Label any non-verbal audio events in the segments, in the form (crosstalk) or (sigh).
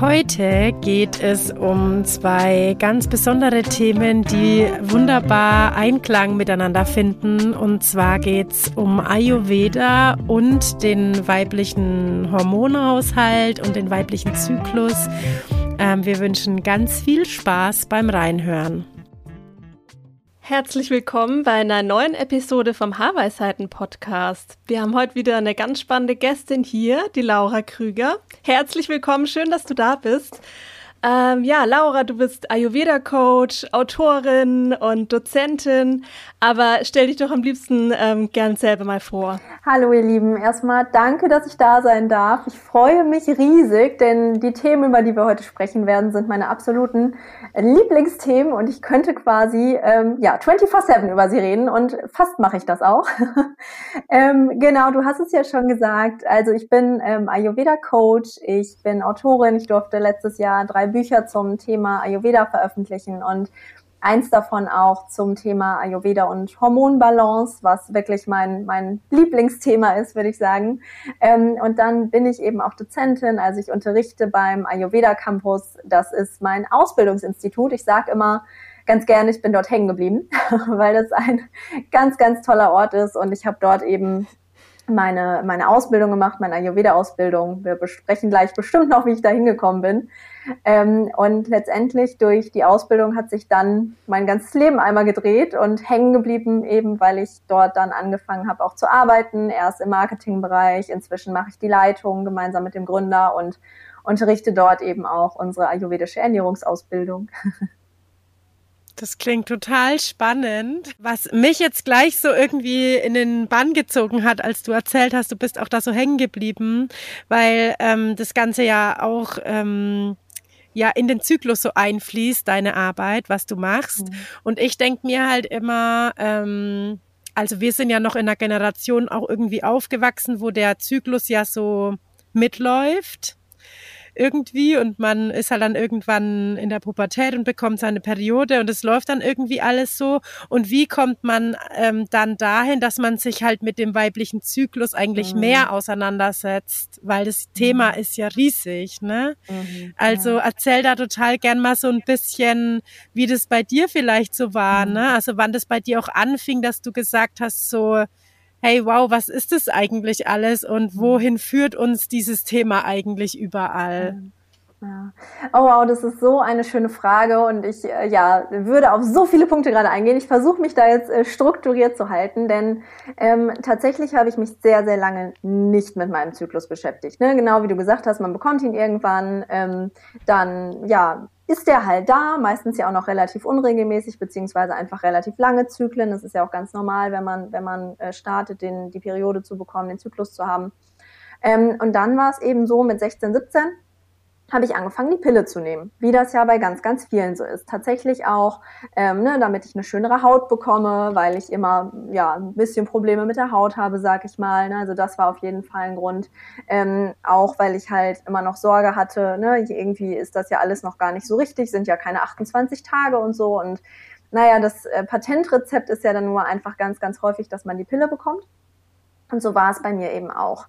Heute geht es um zwei ganz besondere Themen, die wunderbar Einklang miteinander finden. Und zwar geht es um Ayurveda und den weiblichen Hormonhaushalt und den weiblichen Zyklus. Ähm, wir wünschen ganz viel Spaß beim Reinhören. Herzlich willkommen bei einer neuen Episode vom Haarweisheiten Podcast. Wir haben heute wieder eine ganz spannende Gästin hier, die Laura Krüger. Herzlich willkommen, schön, dass du da bist. Ähm, ja, Laura, du bist Ayurveda-Coach, Autorin und Dozentin, aber stell dich doch am liebsten ähm, gern selber mal vor. Hallo ihr Lieben, erstmal danke, dass ich da sein darf. Ich freue mich riesig, denn die Themen, über die wir heute sprechen werden, sind meine absoluten Lieblingsthemen und ich könnte quasi ähm, ja 24/7 über sie reden und fast mache ich das auch. (laughs) ähm, genau, du hast es ja schon gesagt. Also ich bin ähm, Ayurveda-Coach, ich bin Autorin, ich durfte letztes Jahr drei Bücher zum Thema Ayurveda veröffentlichen und eins davon auch zum Thema Ayurveda und Hormonbalance, was wirklich mein, mein Lieblingsthema ist, würde ich sagen. Ähm, und dann bin ich eben auch Dozentin, also ich unterrichte beim Ayurveda Campus. Das ist mein Ausbildungsinstitut. Ich sage immer ganz gerne, ich bin dort hängen geblieben, (laughs) weil das ein ganz, ganz toller Ort ist und ich habe dort eben meine, meine Ausbildung gemacht, meine Ayurveda-Ausbildung. Wir besprechen gleich bestimmt noch, wie ich da hingekommen bin. Ähm, und letztendlich durch die Ausbildung hat sich dann mein ganzes Leben einmal gedreht und hängen geblieben, eben weil ich dort dann angefangen habe, auch zu arbeiten. Erst im Marketingbereich, inzwischen mache ich die Leitung gemeinsam mit dem Gründer und unterrichte dort eben auch unsere ayurvedische Ernährungsausbildung. Das klingt total spannend. Was mich jetzt gleich so irgendwie in den Bann gezogen hat, als du erzählt hast, du bist auch da so hängen geblieben, weil ähm, das Ganze ja auch ähm, ja in den Zyklus so einfließt, deine Arbeit, was du machst. Mhm. Und ich denke mir halt immer, ähm, also wir sind ja noch in einer Generation auch irgendwie aufgewachsen, wo der Zyklus ja so mitläuft irgendwie und man ist halt dann irgendwann in der Pubertät und bekommt seine Periode und es läuft dann irgendwie alles so. Und wie kommt man ähm, dann dahin, dass man sich halt mit dem weiblichen Zyklus eigentlich mhm. mehr auseinandersetzt? Weil das Thema mhm. ist ja riesig, ne? Mhm, also ja. erzähl da total gern mal so ein bisschen, wie das bei dir vielleicht so war, mhm. ne? Also wann das bei dir auch anfing, dass du gesagt hast, so, hey, wow, was ist das eigentlich alles und mhm. wohin führt uns dieses Thema eigentlich überall? Ja. Oh wow, das ist so eine schöne Frage und ich äh, ja würde auf so viele Punkte gerade eingehen. Ich versuche mich da jetzt äh, strukturiert zu halten, denn ähm, tatsächlich habe ich mich sehr sehr lange nicht mit meinem Zyklus beschäftigt. Ne? Genau wie du gesagt hast, man bekommt ihn irgendwann, ähm, dann ja ist der halt da, meistens ja auch noch relativ unregelmäßig, beziehungsweise einfach relativ lange Zyklen. Das ist ja auch ganz normal, wenn man, wenn man äh, startet, den, die Periode zu bekommen, den Zyklus zu haben. Ähm, und dann war es eben so mit 16, 17, habe ich angefangen, die Pille zu nehmen, wie das ja bei ganz, ganz vielen so ist. Tatsächlich auch, ähm, ne, damit ich eine schönere Haut bekomme, weil ich immer ja ein bisschen Probleme mit der Haut habe, sag ich mal. Ne? Also das war auf jeden Fall ein Grund. Ähm, auch weil ich halt immer noch Sorge hatte, ne, irgendwie ist das ja alles noch gar nicht so richtig, sind ja keine 28 Tage und so. Und naja, das äh, Patentrezept ist ja dann nur einfach ganz, ganz häufig, dass man die Pille bekommt. Und so war es bei mir eben auch.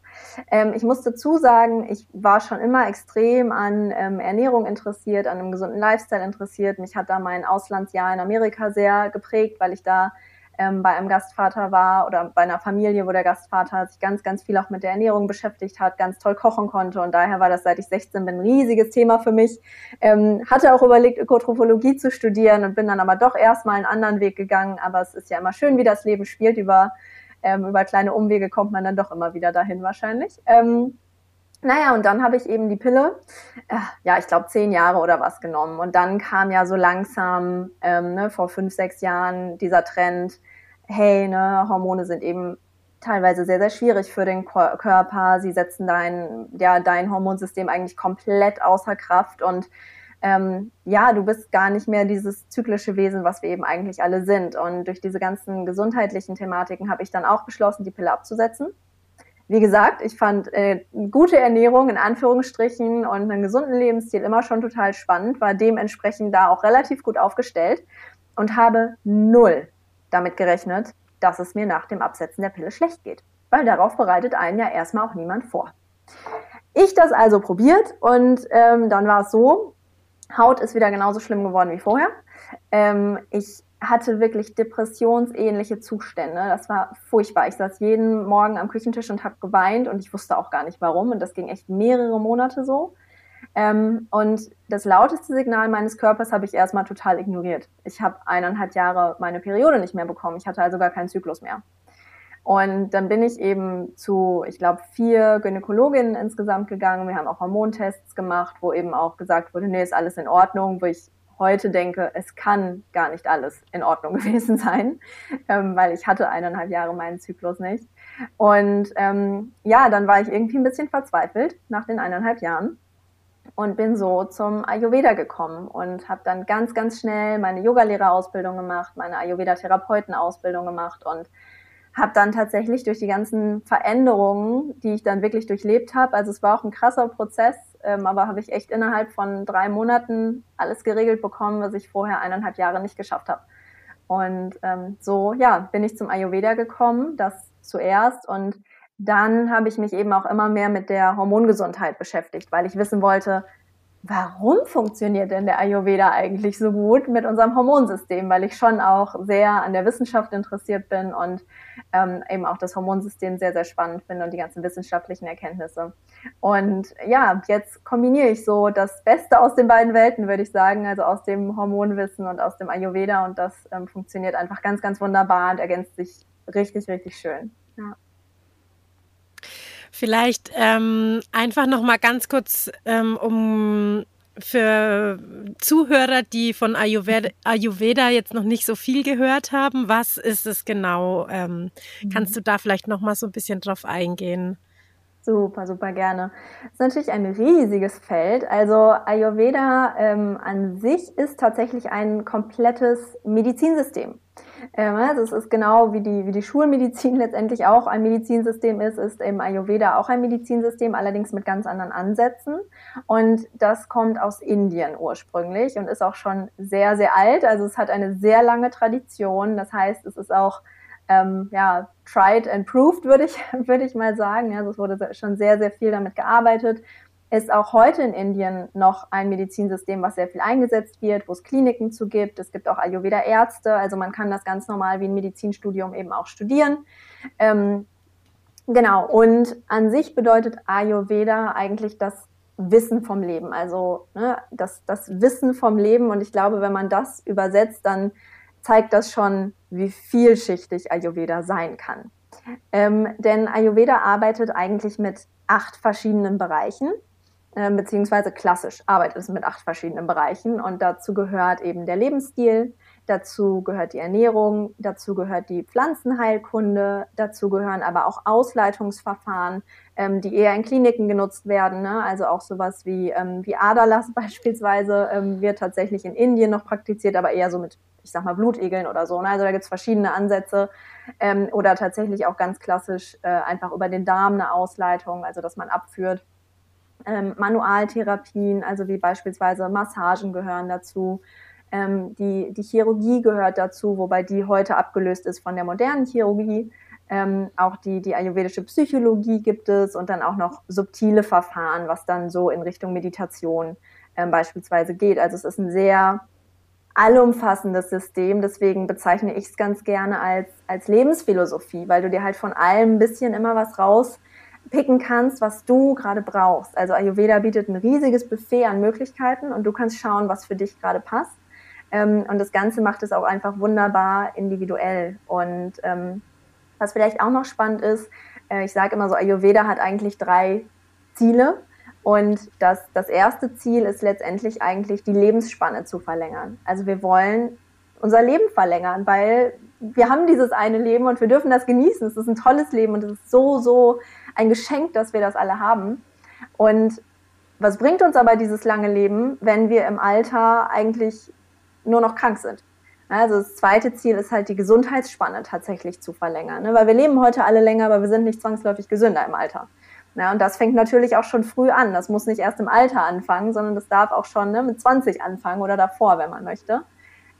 Ähm, ich muss dazu sagen, ich war schon immer extrem an ähm, Ernährung interessiert, an einem gesunden Lifestyle interessiert. Mich hat da mein Auslandsjahr in Amerika sehr geprägt, weil ich da ähm, bei einem Gastvater war oder bei einer Familie, wo der Gastvater sich ganz, ganz viel auch mit der Ernährung beschäftigt hat, ganz toll kochen konnte. Und daher war das, seit ich 16 bin, ein riesiges Thema für mich. Ähm, hatte auch überlegt, Ökotrophologie zu studieren und bin dann aber doch erstmal einen anderen Weg gegangen. Aber es ist ja immer schön, wie das Leben spielt über ähm, über kleine Umwege kommt man dann doch immer wieder dahin wahrscheinlich. Ähm, naja, und dann habe ich eben die Pille, äh, ja, ich glaube zehn Jahre oder was genommen. Und dann kam ja so langsam ähm, ne, vor fünf, sechs Jahren dieser Trend, hey, ne, Hormone sind eben teilweise sehr, sehr schwierig für den Körper. Sie setzen dein, ja, dein Hormonsystem eigentlich komplett außer Kraft und ähm, ja, du bist gar nicht mehr dieses zyklische Wesen, was wir eben eigentlich alle sind. Und durch diese ganzen gesundheitlichen Thematiken habe ich dann auch beschlossen, die Pille abzusetzen. Wie gesagt, ich fand äh, gute Ernährung in Anführungsstrichen und einen gesunden Lebensstil immer schon total spannend, war dementsprechend da auch relativ gut aufgestellt und habe null damit gerechnet, dass es mir nach dem Absetzen der Pille schlecht geht. Weil darauf bereitet einen ja erstmal auch niemand vor. Ich das also probiert und ähm, dann war es so, Haut ist wieder genauso schlimm geworden wie vorher. Ähm, ich hatte wirklich depressionsähnliche Zustände. Das war furchtbar. Ich saß jeden Morgen am Küchentisch und habe geweint und ich wusste auch gar nicht warum. Und das ging echt mehrere Monate so. Ähm, und das lauteste Signal meines Körpers habe ich erstmal total ignoriert. Ich habe eineinhalb Jahre meine Periode nicht mehr bekommen. Ich hatte also gar keinen Zyklus mehr. Und dann bin ich eben zu, ich glaube, vier Gynäkologinnen insgesamt gegangen. Wir haben auch Hormontests gemacht, wo eben auch gesagt wurde, nee, ist alles in Ordnung, wo ich heute denke, es kann gar nicht alles in Ordnung (laughs) gewesen sein, ähm, weil ich hatte eineinhalb Jahre meinen Zyklus nicht. Und ähm, ja, dann war ich irgendwie ein bisschen verzweifelt nach den eineinhalb Jahren und bin so zum Ayurveda gekommen und habe dann ganz, ganz schnell meine Yogalehrerausbildung gemacht, meine Ayurveda-Therapeutenausbildung gemacht und habe dann tatsächlich durch die ganzen Veränderungen, die ich dann wirklich durchlebt habe, also es war auch ein krasser Prozess, ähm, aber habe ich echt innerhalb von drei Monaten alles geregelt bekommen, was ich vorher eineinhalb Jahre nicht geschafft habe. Und ähm, so, ja, bin ich zum Ayurveda gekommen, das zuerst und dann habe ich mich eben auch immer mehr mit der Hormongesundheit beschäftigt, weil ich wissen wollte, warum funktioniert denn der Ayurveda eigentlich so gut mit unserem Hormonsystem? Weil ich schon auch sehr an der Wissenschaft interessiert bin und ähm, eben auch das Hormonsystem sehr, sehr spannend finde und die ganzen wissenschaftlichen Erkenntnisse. Und ja, jetzt kombiniere ich so das Beste aus den beiden Welten, würde ich sagen, also aus dem Hormonwissen und aus dem Ayurveda und das ähm, funktioniert einfach ganz, ganz wunderbar und ergänzt sich richtig, richtig schön. Ja. Vielleicht ähm, einfach noch mal ganz kurz, ähm, um für Zuhörer, die von Ayurveda, Ayurveda, jetzt noch nicht so viel gehört haben, was ist es genau? Ähm, mhm. Kannst du da vielleicht noch mal so ein bisschen drauf eingehen? Super, super gerne. Das ist natürlich ein riesiges Feld. Also Ayurveda ähm, an sich ist tatsächlich ein komplettes Medizinsystem. Ähm, also es ist genau wie die, wie die Schulmedizin (laughs) letztendlich auch ein Medizinsystem ist, ist eben Ayurveda auch ein Medizinsystem, allerdings mit ganz anderen Ansätzen. Und das kommt aus Indien ursprünglich und ist auch schon sehr, sehr alt. Also es hat eine sehr lange Tradition. Das heißt, es ist auch ähm, ja, tried and proved, (laughs) würde ich, würde ich mal sagen. Also es wurde schon sehr, sehr viel damit gearbeitet ist auch heute in Indien noch ein Medizinsystem, was sehr viel eingesetzt wird, wo es Kliniken zu gibt. Es gibt auch Ayurveda-Ärzte, also man kann das ganz normal wie ein Medizinstudium eben auch studieren. Ähm, genau, und an sich bedeutet Ayurveda eigentlich das Wissen vom Leben, also ne, das, das Wissen vom Leben. Und ich glaube, wenn man das übersetzt, dann zeigt das schon, wie vielschichtig Ayurveda sein kann. Ähm, denn Ayurveda arbeitet eigentlich mit acht verschiedenen Bereichen. Ähm, beziehungsweise klassisch arbeitet es mit acht verschiedenen Bereichen und dazu gehört eben der Lebensstil, dazu gehört die Ernährung, dazu gehört die Pflanzenheilkunde, dazu gehören aber auch Ausleitungsverfahren, ähm, die eher in Kliniken genutzt werden, ne? also auch sowas wie, ähm, wie Aderlass (laughs) beispielsweise ähm, wird tatsächlich in Indien noch praktiziert, aber eher so mit ich sag mal, Blutegeln oder so. Ne? Also da gibt's verschiedene Ansätze ähm, oder tatsächlich auch ganz klassisch äh, einfach über den Darm eine Ausleitung, also dass man abführt ähm, Manualtherapien, also wie beispielsweise Massagen gehören dazu. Ähm, die, die Chirurgie gehört dazu, wobei die heute abgelöst ist von der modernen Chirurgie. Ähm, auch die, die ayurvedische Psychologie gibt es und dann auch noch subtile Verfahren, was dann so in Richtung Meditation ähm, beispielsweise geht. Also es ist ein sehr allumfassendes System. Deswegen bezeichne ich es ganz gerne als, als Lebensphilosophie, weil du dir halt von allem ein bisschen immer was raus picken kannst, was du gerade brauchst. Also Ayurveda bietet ein riesiges Buffet an Möglichkeiten und du kannst schauen, was für dich gerade passt. Ähm, und das Ganze macht es auch einfach wunderbar individuell. Und ähm, was vielleicht auch noch spannend ist, äh, ich sage immer so, Ayurveda hat eigentlich drei Ziele. Und das, das erste Ziel ist letztendlich eigentlich die Lebensspanne zu verlängern. Also wir wollen unser Leben verlängern, weil wir haben dieses eine Leben und wir dürfen das genießen. Es ist ein tolles Leben und es ist so, so ein Geschenk, dass wir das alle haben. Und was bringt uns aber dieses lange Leben, wenn wir im Alter eigentlich nur noch krank sind? Also das zweite Ziel ist halt die Gesundheitsspanne tatsächlich zu verlängern, ne? weil wir leben heute alle länger, aber wir sind nicht zwangsläufig gesünder im Alter. Ja, und das fängt natürlich auch schon früh an. Das muss nicht erst im Alter anfangen, sondern das darf auch schon ne, mit 20 anfangen oder davor, wenn man möchte.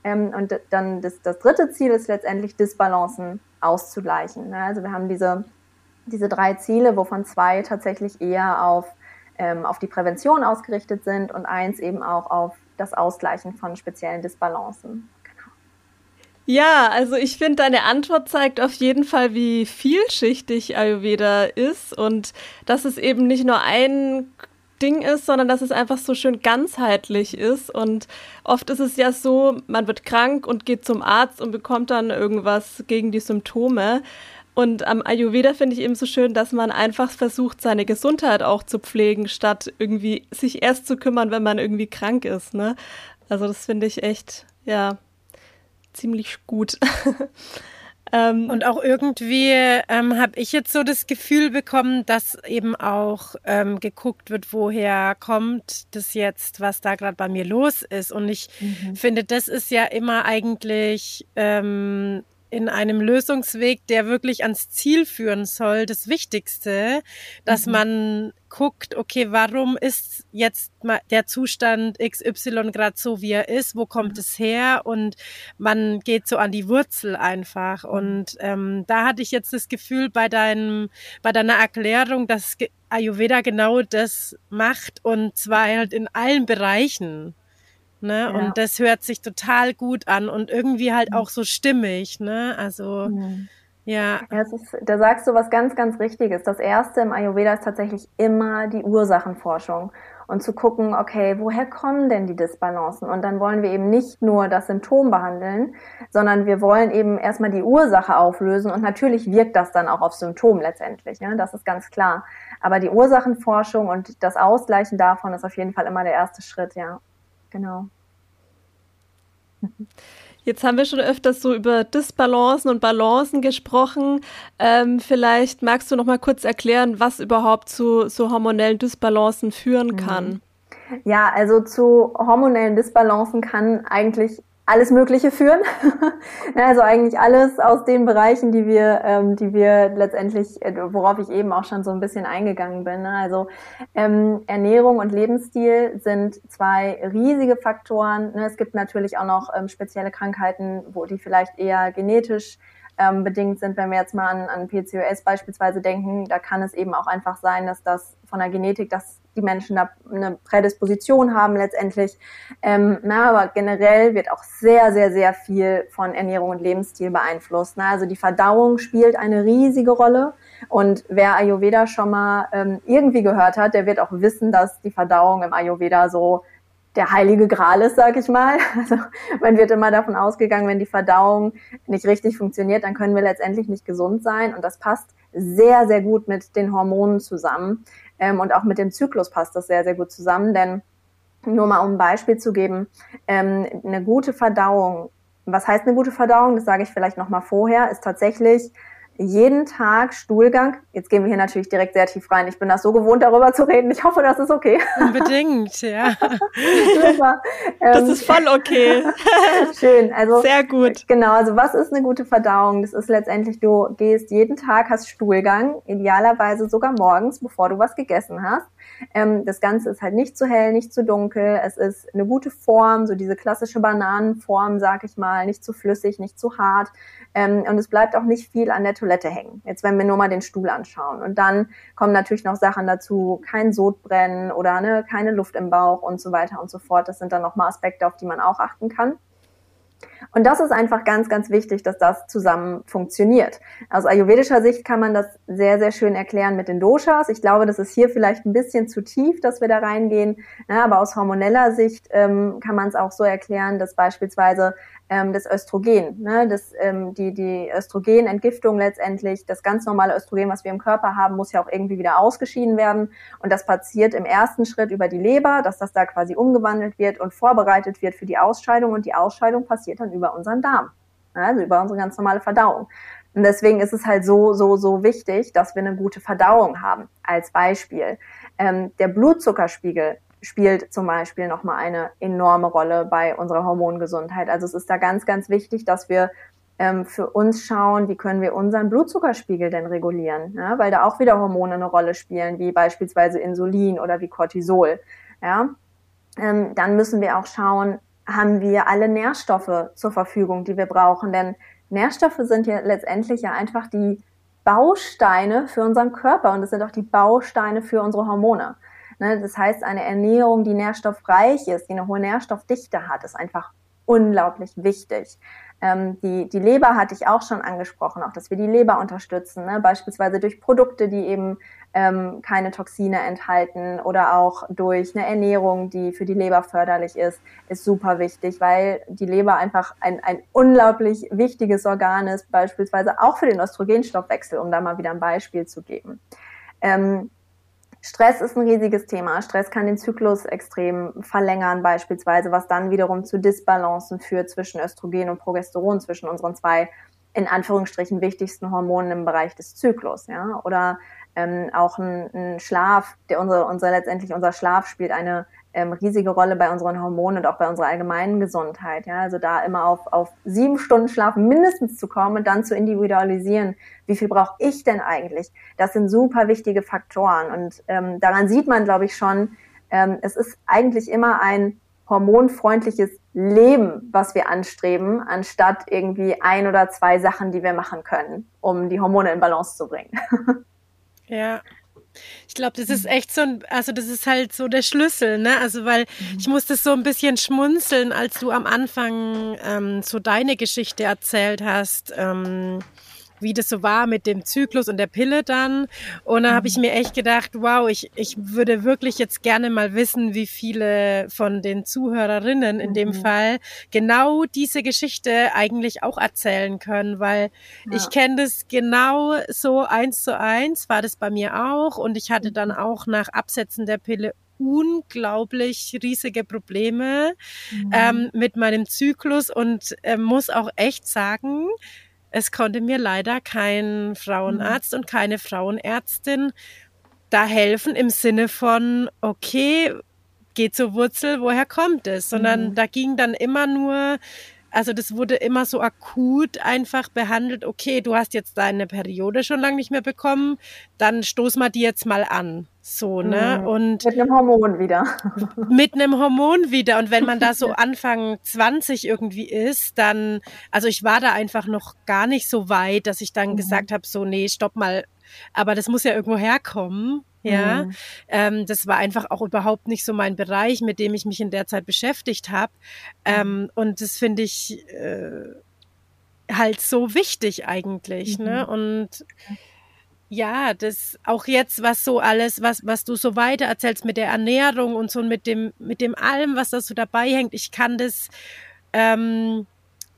Ähm, und dann das, das dritte Ziel ist letztendlich Disbalancen auszugleichen. Ne? Also wir haben diese, diese drei Ziele, wovon zwei tatsächlich eher auf, ähm, auf die Prävention ausgerichtet sind und eins eben auch auf das Ausgleichen von speziellen Disbalancen. Ja, also ich finde, deine Antwort zeigt auf jeden Fall, wie vielschichtig Ayurveda ist und dass es eben nicht nur ein Ding ist, sondern dass es einfach so schön ganzheitlich ist. Und oft ist es ja so, man wird krank und geht zum Arzt und bekommt dann irgendwas gegen die Symptome. Und am Ayurveda finde ich eben so schön, dass man einfach versucht, seine Gesundheit auch zu pflegen, statt irgendwie sich erst zu kümmern, wenn man irgendwie krank ist. Ne? Also das finde ich echt, ja, ziemlich gut. (laughs) Ähm, und auch irgendwie ähm, habe ich jetzt so das Gefühl bekommen, dass eben auch ähm, geguckt wird, woher kommt das jetzt, was da gerade bei mir los ist. Und ich mhm. finde, das ist ja immer eigentlich ähm, in einem Lösungsweg, der wirklich ans Ziel führen soll, das Wichtigste, dass mhm. man guckt, okay, warum ist jetzt der Zustand XY gerade so, wie er ist? Wo kommt mhm. es her? Und man geht so an die Wurzel einfach. Mhm. Und ähm, da hatte ich jetzt das Gefühl bei deinem, bei deiner Erklärung, dass Ayurveda genau das macht und zwar halt in allen Bereichen. Ne? Ja. Und das hört sich total gut an und irgendwie halt auch so stimmig, ne? Also mhm. ja. ja ist, da sagst du was ganz, ganz Richtiges. Das erste im Ayurveda ist tatsächlich immer die Ursachenforschung und zu gucken, okay, woher kommen denn die Disbalancen? Und dann wollen wir eben nicht nur das Symptom behandeln, sondern wir wollen eben erstmal die Ursache auflösen und natürlich wirkt das dann auch auf Symptom letztendlich, ne? das ist ganz klar. Aber die Ursachenforschung und das Ausgleichen davon ist auf jeden Fall immer der erste Schritt, ja. Genau. Jetzt haben wir schon öfters so über Disbalancen und Balancen gesprochen. Ähm, vielleicht magst du noch mal kurz erklären, was überhaupt zu so hormonellen Disbalancen führen kann. Ja, also zu hormonellen Disbalancen kann eigentlich alles Mögliche führen. (laughs) also eigentlich alles aus den Bereichen, die wir, ähm, die wir letztendlich, äh, worauf ich eben auch schon so ein bisschen eingegangen bin. Ne? Also ähm, Ernährung und Lebensstil sind zwei riesige Faktoren. Ne? Es gibt natürlich auch noch ähm, spezielle Krankheiten, wo die vielleicht eher genetisch ähm, bedingt sind, wenn wir jetzt mal an, an PCOS beispielsweise denken, da kann es eben auch einfach sein, dass das von der Genetik, dass die Menschen da eine Prädisposition haben letztendlich. Ähm, na, aber generell wird auch sehr, sehr, sehr viel von Ernährung und Lebensstil beeinflusst. Na, also die Verdauung spielt eine riesige Rolle. Und wer Ayurveda schon mal ähm, irgendwie gehört hat, der wird auch wissen, dass die Verdauung im Ayurveda so der heilige Gral ist, sag ich mal. (laughs) Also man wird immer davon ausgegangen, wenn die Verdauung nicht richtig funktioniert, dann können wir letztendlich nicht gesund sein. Und das passt sehr, sehr gut mit den Hormonen zusammen. Ähm, und auch mit dem Zyklus passt das sehr, sehr gut zusammen. Denn nur mal um ein Beispiel zu geben, ähm, eine gute Verdauung, was heißt eine gute Verdauung? Das sage ich vielleicht nochmal vorher, ist tatsächlich jeden Tag Stuhlgang. Jetzt gehen wir hier natürlich direkt sehr tief rein. Ich bin das so gewohnt, darüber zu reden. Ich hoffe, das ist okay. Unbedingt, (laughs) ja. Super. das ähm, ist voll okay. (laughs) Schön. Also sehr gut. Genau. Also was ist eine gute Verdauung? Das ist letztendlich, du gehst jeden Tag, hast Stuhlgang, idealerweise sogar morgens, bevor du was gegessen hast. Ähm, das Ganze ist halt nicht zu hell, nicht zu dunkel. Es ist eine gute Form, so diese klassische Bananenform, sag ich mal, nicht zu flüssig, nicht zu hart. Ähm, und es bleibt auch nicht viel an der Toilette hängen. Jetzt, wenn wir nur mal den Stuhl anschauen. Und dann kommen natürlich noch Sachen dazu, kein Sodbrennen oder ne, keine Luft im Bauch und so weiter und so fort. Das sind dann nochmal Aspekte, auf die man auch achten kann. Und das ist einfach ganz, ganz wichtig, dass das zusammen funktioniert. Aus ayurvedischer Sicht kann man das sehr, sehr schön erklären mit den Doshas. Ich glaube, das ist hier vielleicht ein bisschen zu tief, dass wir da reingehen. Ja, aber aus hormoneller Sicht ähm, kann man es auch so erklären, dass beispielsweise ähm, das Östrogen, ne, das, ähm, die, die Östrogenentgiftung letztendlich, das ganz normale Östrogen, was wir im Körper haben, muss ja auch irgendwie wieder ausgeschieden werden. Und das passiert im ersten Schritt über die Leber, dass das da quasi umgewandelt wird und vorbereitet wird für die Ausscheidung. Und die Ausscheidung passiert dann über unseren Darm. also über unsere ganz normale Verdauung. Und deswegen ist es halt so, so, so wichtig, dass wir eine gute Verdauung haben. Als Beispiel. Ähm, der Blutzuckerspiegel spielt zum Beispiel nochmal eine enorme Rolle bei unserer Hormongesundheit. Also es ist da ganz, ganz wichtig, dass wir ähm, für uns schauen, wie können wir unseren Blutzuckerspiegel denn regulieren, ja? weil da auch wieder Hormone eine Rolle spielen, wie beispielsweise Insulin oder wie Cortisol. Ja? Ähm, dann müssen wir auch schauen, haben wir alle Nährstoffe zur Verfügung, die wir brauchen, denn Nährstoffe sind ja letztendlich ja einfach die Bausteine für unseren Körper und es sind auch die Bausteine für unsere Hormone. Ne, das heißt, eine Ernährung, die nährstoffreich ist, die eine hohe Nährstoffdichte hat, ist einfach unglaublich wichtig. Ähm, die, die Leber hatte ich auch schon angesprochen, auch dass wir die Leber unterstützen, ne? beispielsweise durch Produkte, die eben ähm, keine Toxine enthalten oder auch durch eine Ernährung, die für die Leber förderlich ist, ist super wichtig, weil die Leber einfach ein, ein unglaublich wichtiges Organ ist, beispielsweise auch für den Östrogenstoffwechsel, um da mal wieder ein Beispiel zu geben. Ähm, Stress ist ein riesiges Thema. Stress kann den Zyklus extrem verlängern, beispielsweise, was dann wiederum zu Disbalancen führt zwischen Östrogen und Progesteron, zwischen unseren zwei in Anführungsstrichen wichtigsten Hormonen im Bereich des Zyklus. Ja? Oder ähm, auch ein, ein Schlaf, der unsere, unser letztendlich unser Schlaf spielt eine ähm, riesige Rolle bei unseren Hormonen und auch bei unserer allgemeinen Gesundheit. Ja? Also da immer auf, auf sieben Stunden Schlaf mindestens zu kommen und dann zu individualisieren, wie viel brauche ich denn eigentlich? Das sind super wichtige Faktoren und ähm, daran sieht man, glaube ich, schon, ähm, es ist eigentlich immer ein hormonfreundliches Leben, was wir anstreben, anstatt irgendwie ein oder zwei Sachen, die wir machen können, um die Hormone in Balance zu bringen. (laughs) Ja. Ich glaube, das ist echt so ein, also das ist halt so der Schlüssel, ne? Also weil mhm. ich musste so ein bisschen schmunzeln, als du am Anfang ähm, so deine Geschichte erzählt hast. Ähm, wie das so war mit dem Zyklus und der Pille dann. Und da habe ich mhm. mir echt gedacht, wow, ich, ich würde wirklich jetzt gerne mal wissen, wie viele von den Zuhörerinnen in dem mhm. Fall genau diese Geschichte eigentlich auch erzählen können, weil ja. ich kenne das genau so eins zu eins, war das bei mir auch. Und ich hatte dann mhm. auch nach Absetzen der Pille unglaublich riesige Probleme mhm. ähm, mit meinem Zyklus und äh, muss auch echt sagen, es konnte mir leider kein Frauenarzt mhm. und keine Frauenärztin da helfen im Sinne von, okay, geht zur Wurzel, woher kommt es? Sondern mhm. da ging dann immer nur, also das wurde immer so akut einfach behandelt, okay, du hast jetzt deine Periode schon lange nicht mehr bekommen, dann stoß mal die jetzt mal an. So, ne? Mhm. Und mit einem Hormon wieder. (laughs) Mit einem Hormon wieder. Und wenn man da so (laughs) Anfang 20 irgendwie ist, dann, also ich war da einfach noch gar nicht so weit, dass ich dann mhm. gesagt habe, so, nee, stopp mal. Aber das muss ja irgendwo herkommen. Ja, mhm. ähm, das war einfach auch überhaupt nicht so mein Bereich, mit dem ich mich in der Zeit beschäftigt habe. Ähm, und das finde ich äh, halt so wichtig eigentlich. Ne? Mhm. Und ja, das auch jetzt, was so alles, was, was du so weiter erzählst mit der Ernährung und so mit dem, mit dem allem, was da so dabei hängt, ich kann das ähm,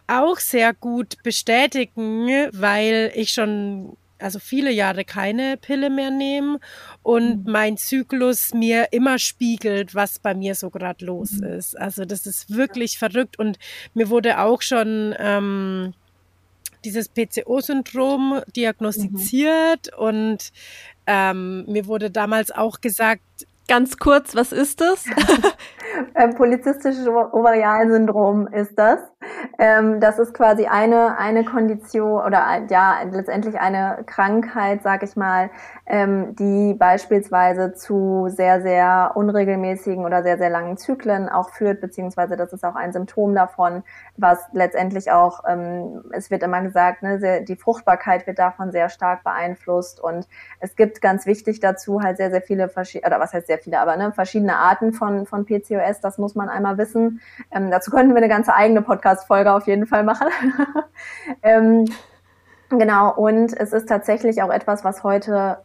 auch sehr gut bestätigen, weil ich schon also viele Jahre keine Pille mehr nehme und mhm. mein Zyklus mir immer spiegelt, was bei mir so gerade los mhm. ist. Also das ist wirklich verrückt und mir wurde auch schon ähm, dieses PCO-Syndrom diagnostiziert mhm. und ähm, mir wurde damals auch gesagt, ganz kurz, was ist das? (laughs) (laughs) Ähm, polizistisches Ovarialsyndrom ist das. Ähm, das ist quasi eine, eine Kondition oder ja, letztendlich eine Krankheit, sag ich mal, ähm, die beispielsweise zu sehr, sehr unregelmäßigen oder sehr, sehr langen Zyklen auch führt, beziehungsweise das ist auch ein Symptom davon, was letztendlich auch, ähm, es wird immer gesagt, ne, sehr, die Fruchtbarkeit wird davon sehr stark beeinflusst und es gibt ganz wichtig dazu halt sehr, sehr viele verschiedene, oder was heißt sehr viele, aber ne, verschiedene Arten von, von PCOS, das muss man einmal wissen. Ähm, dazu könnten wir eine ganze eigene Podcast-Folge auf jeden Fall machen. (laughs) ähm, genau, und es ist tatsächlich auch etwas, was heute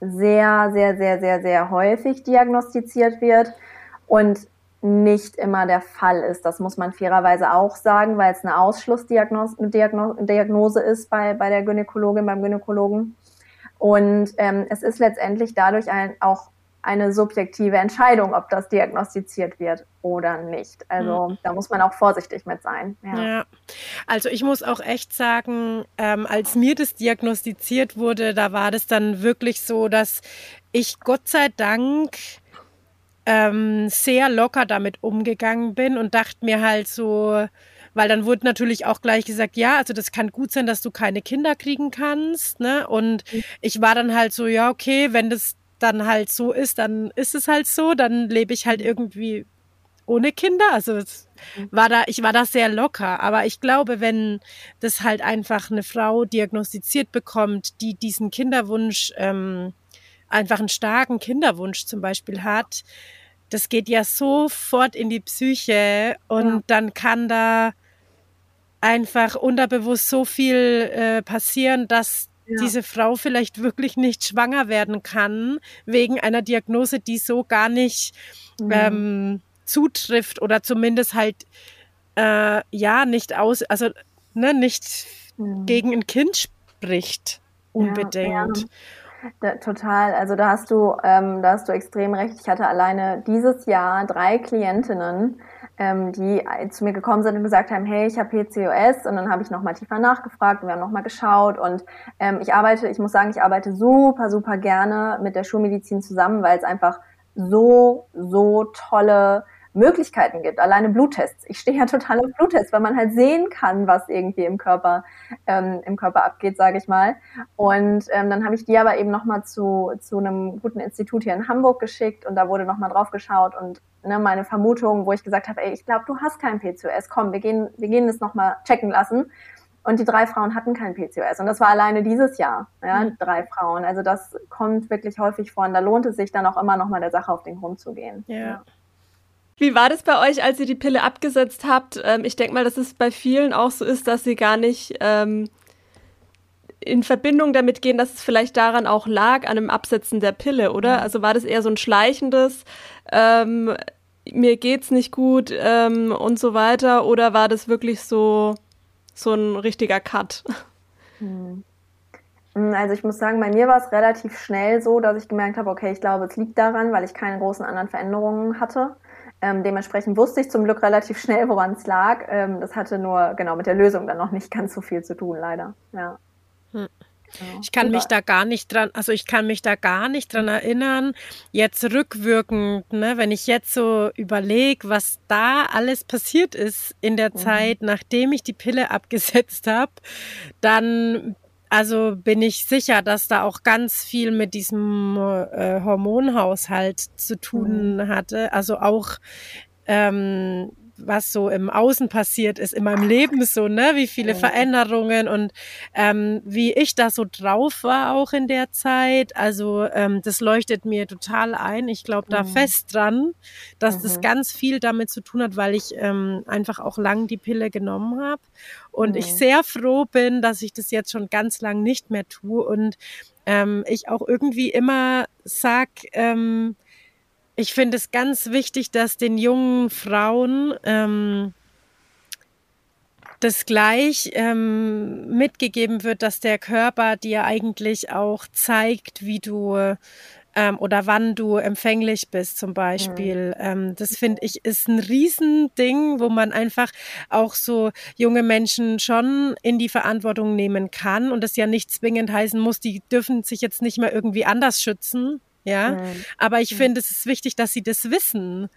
sehr, sehr, sehr, sehr, sehr häufig diagnostiziert wird und nicht immer der Fall ist. Das muss man fairerweise auch sagen, weil es eine Ausschlussdiagnose ist bei, bei der Gynäkologin, beim Gynäkologen. Und ähm, es ist letztendlich dadurch ein, auch eine subjektive Entscheidung, ob das diagnostiziert wird oder nicht. Also mhm. da muss man auch vorsichtig mit sein. Ja, ja. also ich muss auch echt sagen, ähm, als mir das diagnostiziert wurde, da war das dann wirklich so, dass ich Gott sei Dank ähm, sehr locker damit umgegangen bin und dachte mir halt so, weil dann wurde natürlich auch gleich gesagt, ja, also das kann gut sein, dass du keine Kinder kriegen kannst, ne? Und mhm. ich war dann halt so, ja, okay, wenn das dann halt so ist, dann ist es halt so, dann lebe ich halt irgendwie ohne Kinder. Also mhm. war da, ich war da sehr locker. Aber ich glaube, wenn das halt einfach eine Frau diagnostiziert bekommt, die diesen Kinderwunsch, ähm, einfach einen starken Kinderwunsch zum Beispiel hat, das geht ja sofort in die Psyche und ja. dann kann da einfach unterbewusst so viel äh, passieren, dass ja. diese Frau vielleicht wirklich nicht schwanger werden kann, wegen einer Diagnose, die so gar nicht mhm. ähm, zutrifft oder zumindest halt äh, ja nicht aus, also ne, nicht mhm. gegen ein Kind spricht unbedingt. Ja, da, total. Also da hast du, ähm, da hast du extrem recht. Ich hatte alleine dieses Jahr drei Klientinnen, ähm, die zu mir gekommen sind und gesagt haben, hey, ich habe PCOS und dann habe ich nochmal tiefer nachgefragt und wir haben nochmal geschaut und ähm, ich arbeite, ich muss sagen, ich arbeite super, super gerne mit der Schulmedizin zusammen, weil es einfach so, so tolle Möglichkeiten gibt. Alleine Bluttests. Ich stehe ja total auf Bluttests, weil man halt sehen kann, was irgendwie im Körper ähm, im Körper abgeht, sage ich mal. Und ähm, dann habe ich die aber eben nochmal zu zu einem guten Institut hier in Hamburg geschickt und da wurde nochmal drauf geschaut und ne, meine Vermutung, wo ich gesagt habe, ey, ich glaube, du hast kein PCOS. Komm, wir gehen wir gehen das nochmal checken lassen. Und die drei Frauen hatten kein PCOS. Und das war alleine dieses Jahr, ja, mhm. drei Frauen. Also das kommt wirklich häufig vor. Und da lohnt es sich dann auch immer nochmal der Sache auf den Grund zu gehen. Ja. ja. Wie war das bei euch, als ihr die Pille abgesetzt habt? Ähm, ich denke mal, dass es bei vielen auch so ist, dass sie gar nicht ähm, in Verbindung damit gehen, dass es vielleicht daran auch lag, an dem Absetzen der Pille, oder? Also war das eher so ein schleichendes, ähm, mir geht's nicht gut ähm, und so weiter, oder war das wirklich so, so ein richtiger Cut? Hm. hm also ich muss sagen, bei mir war es relativ schnell so, dass ich gemerkt habe, okay, ich glaube, es liegt daran, weil ich keine großen anderen Veränderungen hatte. Ähm, dementsprechend wusste ich zum Glück relativ schnell, woran es lag. Ähm, das hatte nur genau mit der Lösung dann noch nicht ganz so viel zu tun, leider. Ja. Hm. Ich kann mich da gar nicht dran, also ich kann mich da gar nicht dran erinnern, jetzt rückwirkend, ne, wenn ich jetzt so überlege, was da alles passiert ist in der mhm. Zeit, nachdem ich die Pille abgesetzt (laughs) habe, dann also bin ich sicher, dass da auch ganz viel mit diesem äh, Hormonhaushalt zu tun mhm. hatte. Also auch ähm, was so im Außen passiert ist, in meinem Leben so, ne, wie viele Veränderungen und ähm, wie ich da so drauf war auch in der Zeit. Also ähm, das leuchtet mir total ein. Ich glaube da mhm. fest dran, dass mhm. das ganz viel damit zu tun hat, weil ich ähm, einfach auch lang die Pille genommen habe und mhm. ich sehr froh bin, dass ich das jetzt schon ganz lang nicht mehr tue und ähm, ich auch irgendwie immer sag, ähm, ich finde es ganz wichtig, dass den jungen Frauen ähm, das gleich ähm, mitgegeben wird, dass der Körper dir eigentlich auch zeigt, wie du ähm, oder wann du empfänglich bist zum Beispiel. Mhm. Ähm, das finde ich ist ein Riesending, wo man einfach auch so junge Menschen schon in die Verantwortung nehmen kann und das ja nicht zwingend heißen muss, die dürfen sich jetzt nicht mehr irgendwie anders schützen, ja. Mhm. Aber ich finde, es ist wichtig, dass sie das wissen.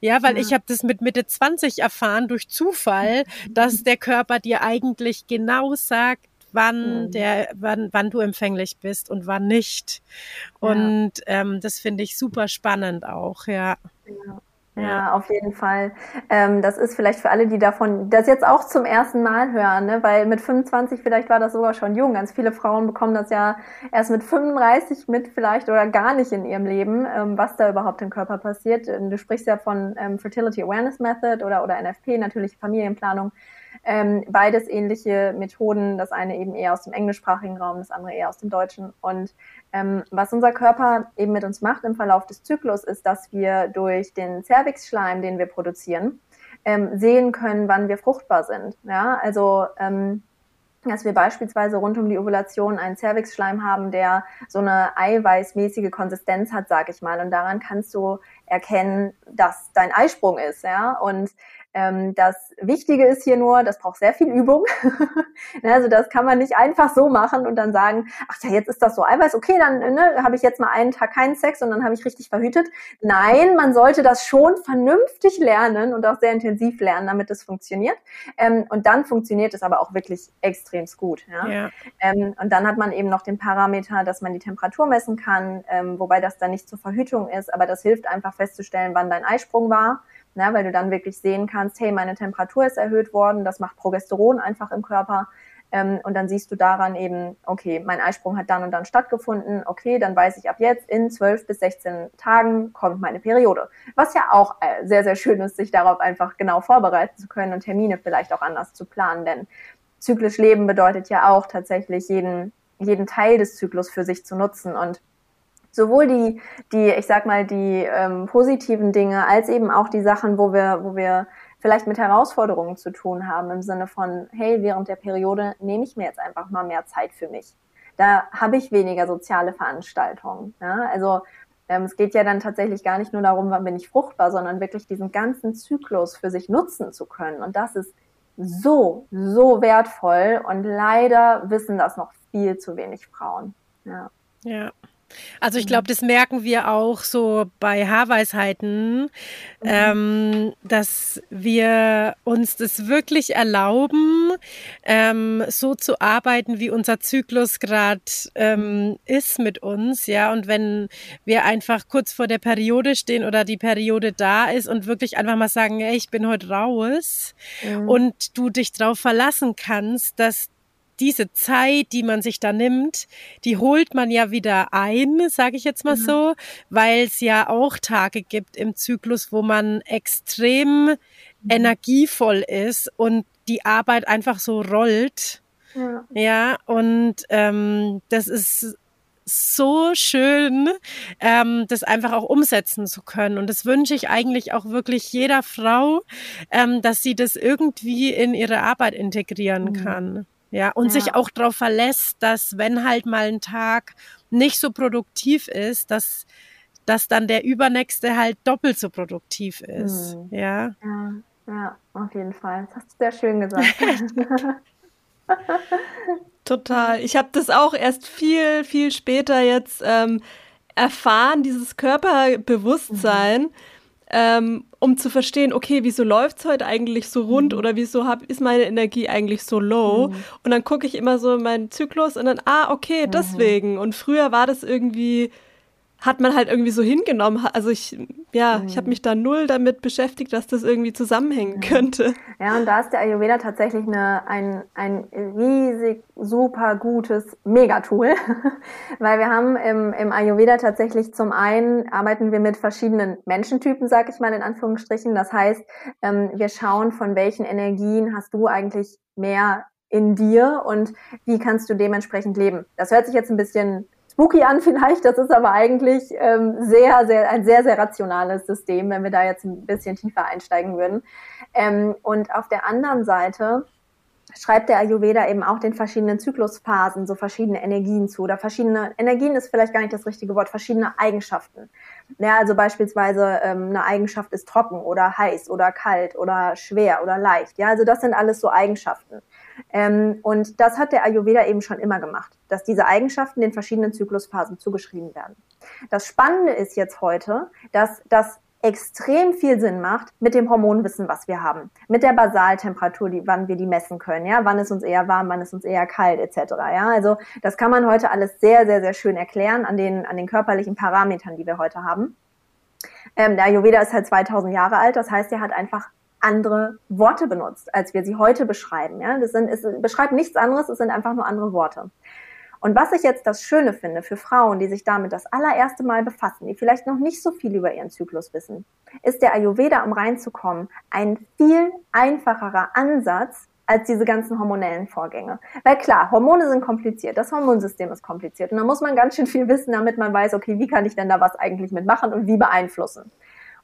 Ja, weil ja. ich habe das mit Mitte 20 erfahren durch Zufall, (laughs) dass der Körper dir eigentlich genau sagt, wann der, wann, wann du empfänglich bist und wann nicht. Und ja. ähm, das finde ich super spannend auch, ja. ja. Ja, auf jeden Fall. Ähm, das ist vielleicht für alle, die davon das jetzt auch zum ersten Mal hören, ne? weil mit 25 vielleicht war das sogar schon jung. Ganz viele Frauen bekommen das ja erst mit 35 mit vielleicht oder gar nicht in ihrem Leben, ähm, was da überhaupt im Körper passiert. Du sprichst ja von ähm, Fertility Awareness Method oder, oder NFP, natürliche Familienplanung. Ähm, beides ähnliche Methoden, das eine eben eher aus dem englischsprachigen Raum, das andere eher aus dem deutschen. Und ähm, was unser Körper eben mit uns macht im Verlauf des Zyklus, ist, dass wir durch den Cervixschleim, den wir produzieren, ähm, sehen können, wann wir fruchtbar sind. Ja, also ähm, dass wir beispielsweise rund um die Ovulation einen Cervixschleim haben, der so eine eiweißmäßige Konsistenz hat, sag ich mal. Und daran kannst du erkennen, dass dein Eisprung ist, ja. Und ähm, das Wichtige ist hier nur, das braucht sehr viel Übung. (laughs) Also das kann man nicht einfach so machen und dann sagen, ach ja, jetzt ist das so Eiweiß, okay, dann ne, habe ich jetzt mal einen Tag keinen Sex und dann habe ich richtig verhütet. Nein, man sollte das schon vernünftig lernen und auch sehr intensiv lernen, damit es funktioniert. Ähm, und dann funktioniert es aber auch wirklich extrem gut. Ja? ja. Ähm, und dann hat man eben noch den Parameter, dass man die Temperatur messen kann, ähm, wobei das dann nicht zur Verhütung ist, aber das hilft einfach festzustellen, wann dein Eisprung war ne, weil du dann wirklich sehen kannst, hey, meine Temperatur ist erhöht worden, das macht Progesteron einfach im Körper. Ähm, und dann siehst du daran eben, okay, mein Eisprung hat dann und dann stattgefunden, okay, dann weiß ich ab jetzt, in 12 bis 16 Tagen kommt meine Periode. Was ja auch äh, sehr, sehr schön ist, sich darauf einfach genau vorbereiten zu können und Termine vielleicht auch anders zu planen, denn zyklisch leben bedeutet ja auch tatsächlich jeden, jeden Teil des Zyklus für sich zu nutzen und sowohl die, die, ich sag mal, die ähm, positiven Dinge, als eben auch die Sachen, wo wir, wo wir vielleicht mit Herausforderungen zu tun haben, im Sinne von, hey, während der Periode nehme ich mir jetzt einfach mal mehr Zeit für mich. Da habe ich weniger soziale Veranstaltungen. Ja? Also ähm, es geht ja dann tatsächlich gar nicht nur darum, wann bin ich fruchtbar, sondern wirklich diesen ganzen Zyklus für sich nutzen zu können. Und das ist so, so wertvoll. Und leider wissen das noch viel zu wenig Frauen. Ja. Ja. Also ich glaube, das merken wir auch so bei Haarweisheiten, mhm. ähm, dass wir uns das wirklich erlauben, ähm, so zu arbeiten, wie unser Zyklus gerade ähm, ist mit uns, ja. Und wenn wir einfach kurz vor der Periode stehen oder die Periode da ist und wirklich einfach mal sagen, ey, ich bin heute raus mhm. und du dich darauf verlassen kannst, dass diese Zeit, die man sich da nimmt, die holt man ja wieder ein, sage ich jetzt mal mhm. so, weil es ja auch Tage gibt im Zyklus, wo man extrem mhm. energievoll ist und die Arbeit einfach so rollt. Ja, ja und ähm, das ist so schön, ähm, das einfach auch umsetzen zu können. Und das wünsche ich eigentlich auch wirklich jeder Frau, ähm, dass sie das irgendwie in ihre Arbeit integrieren mhm. kann. Ja, und ja. sich auch darauf verlässt, dass wenn halt mal ein Tag nicht so produktiv ist, dass, dass dann der übernächste halt doppelt so produktiv ist. Mhm. Ja. ja. Ja, auf jeden Fall. Das hast du sehr schön gesagt. (laughs) Total. Ich habe das auch erst viel, viel später jetzt ähm, erfahren, dieses Körperbewusstsein. Mhm ähm, um zu verstehen, okay, wieso läuft es heute eigentlich so rund mhm. oder wieso hab, ist meine Energie eigentlich so low? Mhm. Und dann gucke ich immer so meinen Zyklus und dann, ah, okay, mhm. deswegen. Und früher war das irgendwie hat man halt irgendwie so hingenommen. Also ich, ja, mhm. ich habe mich da null damit beschäftigt, dass das irgendwie zusammenhängen könnte. Ja, und da ist der Ayurveda tatsächlich eine, ein, ein riesig, super gutes Megatool, (laughs) weil wir haben im, im Ayurveda tatsächlich zum einen arbeiten wir mit verschiedenen Menschentypen, sag ich mal in Anführungsstrichen. Das heißt, ähm, wir schauen, von welchen Energien hast du eigentlich mehr in dir und wie kannst du dementsprechend leben. Das hört sich jetzt ein bisschen spooky an vielleicht, das ist aber eigentlich ähm, sehr, sehr, ein sehr, sehr rationales System, wenn wir da jetzt ein bisschen tiefer einsteigen würden. Ähm, und auf der anderen Seite schreibt der Ayurveda eben auch den verschiedenen Zyklusphasen so verschiedene Energien zu oder verschiedene Energien ist vielleicht gar nicht das richtige Wort, verschiedene Eigenschaften. Ja, also beispielsweise ähm, eine Eigenschaft ist trocken oder heiß oder kalt oder schwer oder leicht. Ja, also das sind alles so Eigenschaften. Ähm, und das hat der Ayurveda eben schon immer gemacht, dass diese Eigenschaften den verschiedenen Zyklusphasen zugeschrieben werden. Das Spannende ist jetzt heute, dass das extrem viel Sinn macht mit dem Hormonwissen, was wir haben, mit der Basaltemperatur, die, wann wir die messen können, ja, wann ist uns eher warm, wann ist uns eher kalt, etc. Ja, also das kann man heute alles sehr, sehr, sehr schön erklären an den an den körperlichen Parametern, die wir heute haben. Ähm, der Ayurveda ist halt 2000 Jahre alt, das heißt, er hat einfach andere Worte benutzt, als wir sie heute beschreiben. Ja, das sind, es beschreibt nichts anderes, es sind einfach nur andere Worte. Und was ich jetzt das Schöne finde für Frauen, die sich damit das allererste Mal befassen, die vielleicht noch nicht so viel über ihren Zyklus wissen, ist der Ayurveda, um reinzukommen, ein viel einfacherer Ansatz als diese ganzen hormonellen Vorgänge. Weil klar, Hormone sind kompliziert, das Hormonsystem ist kompliziert und da muss man ganz schön viel wissen, damit man weiß, okay, wie kann ich denn da was eigentlich mitmachen und wie beeinflussen.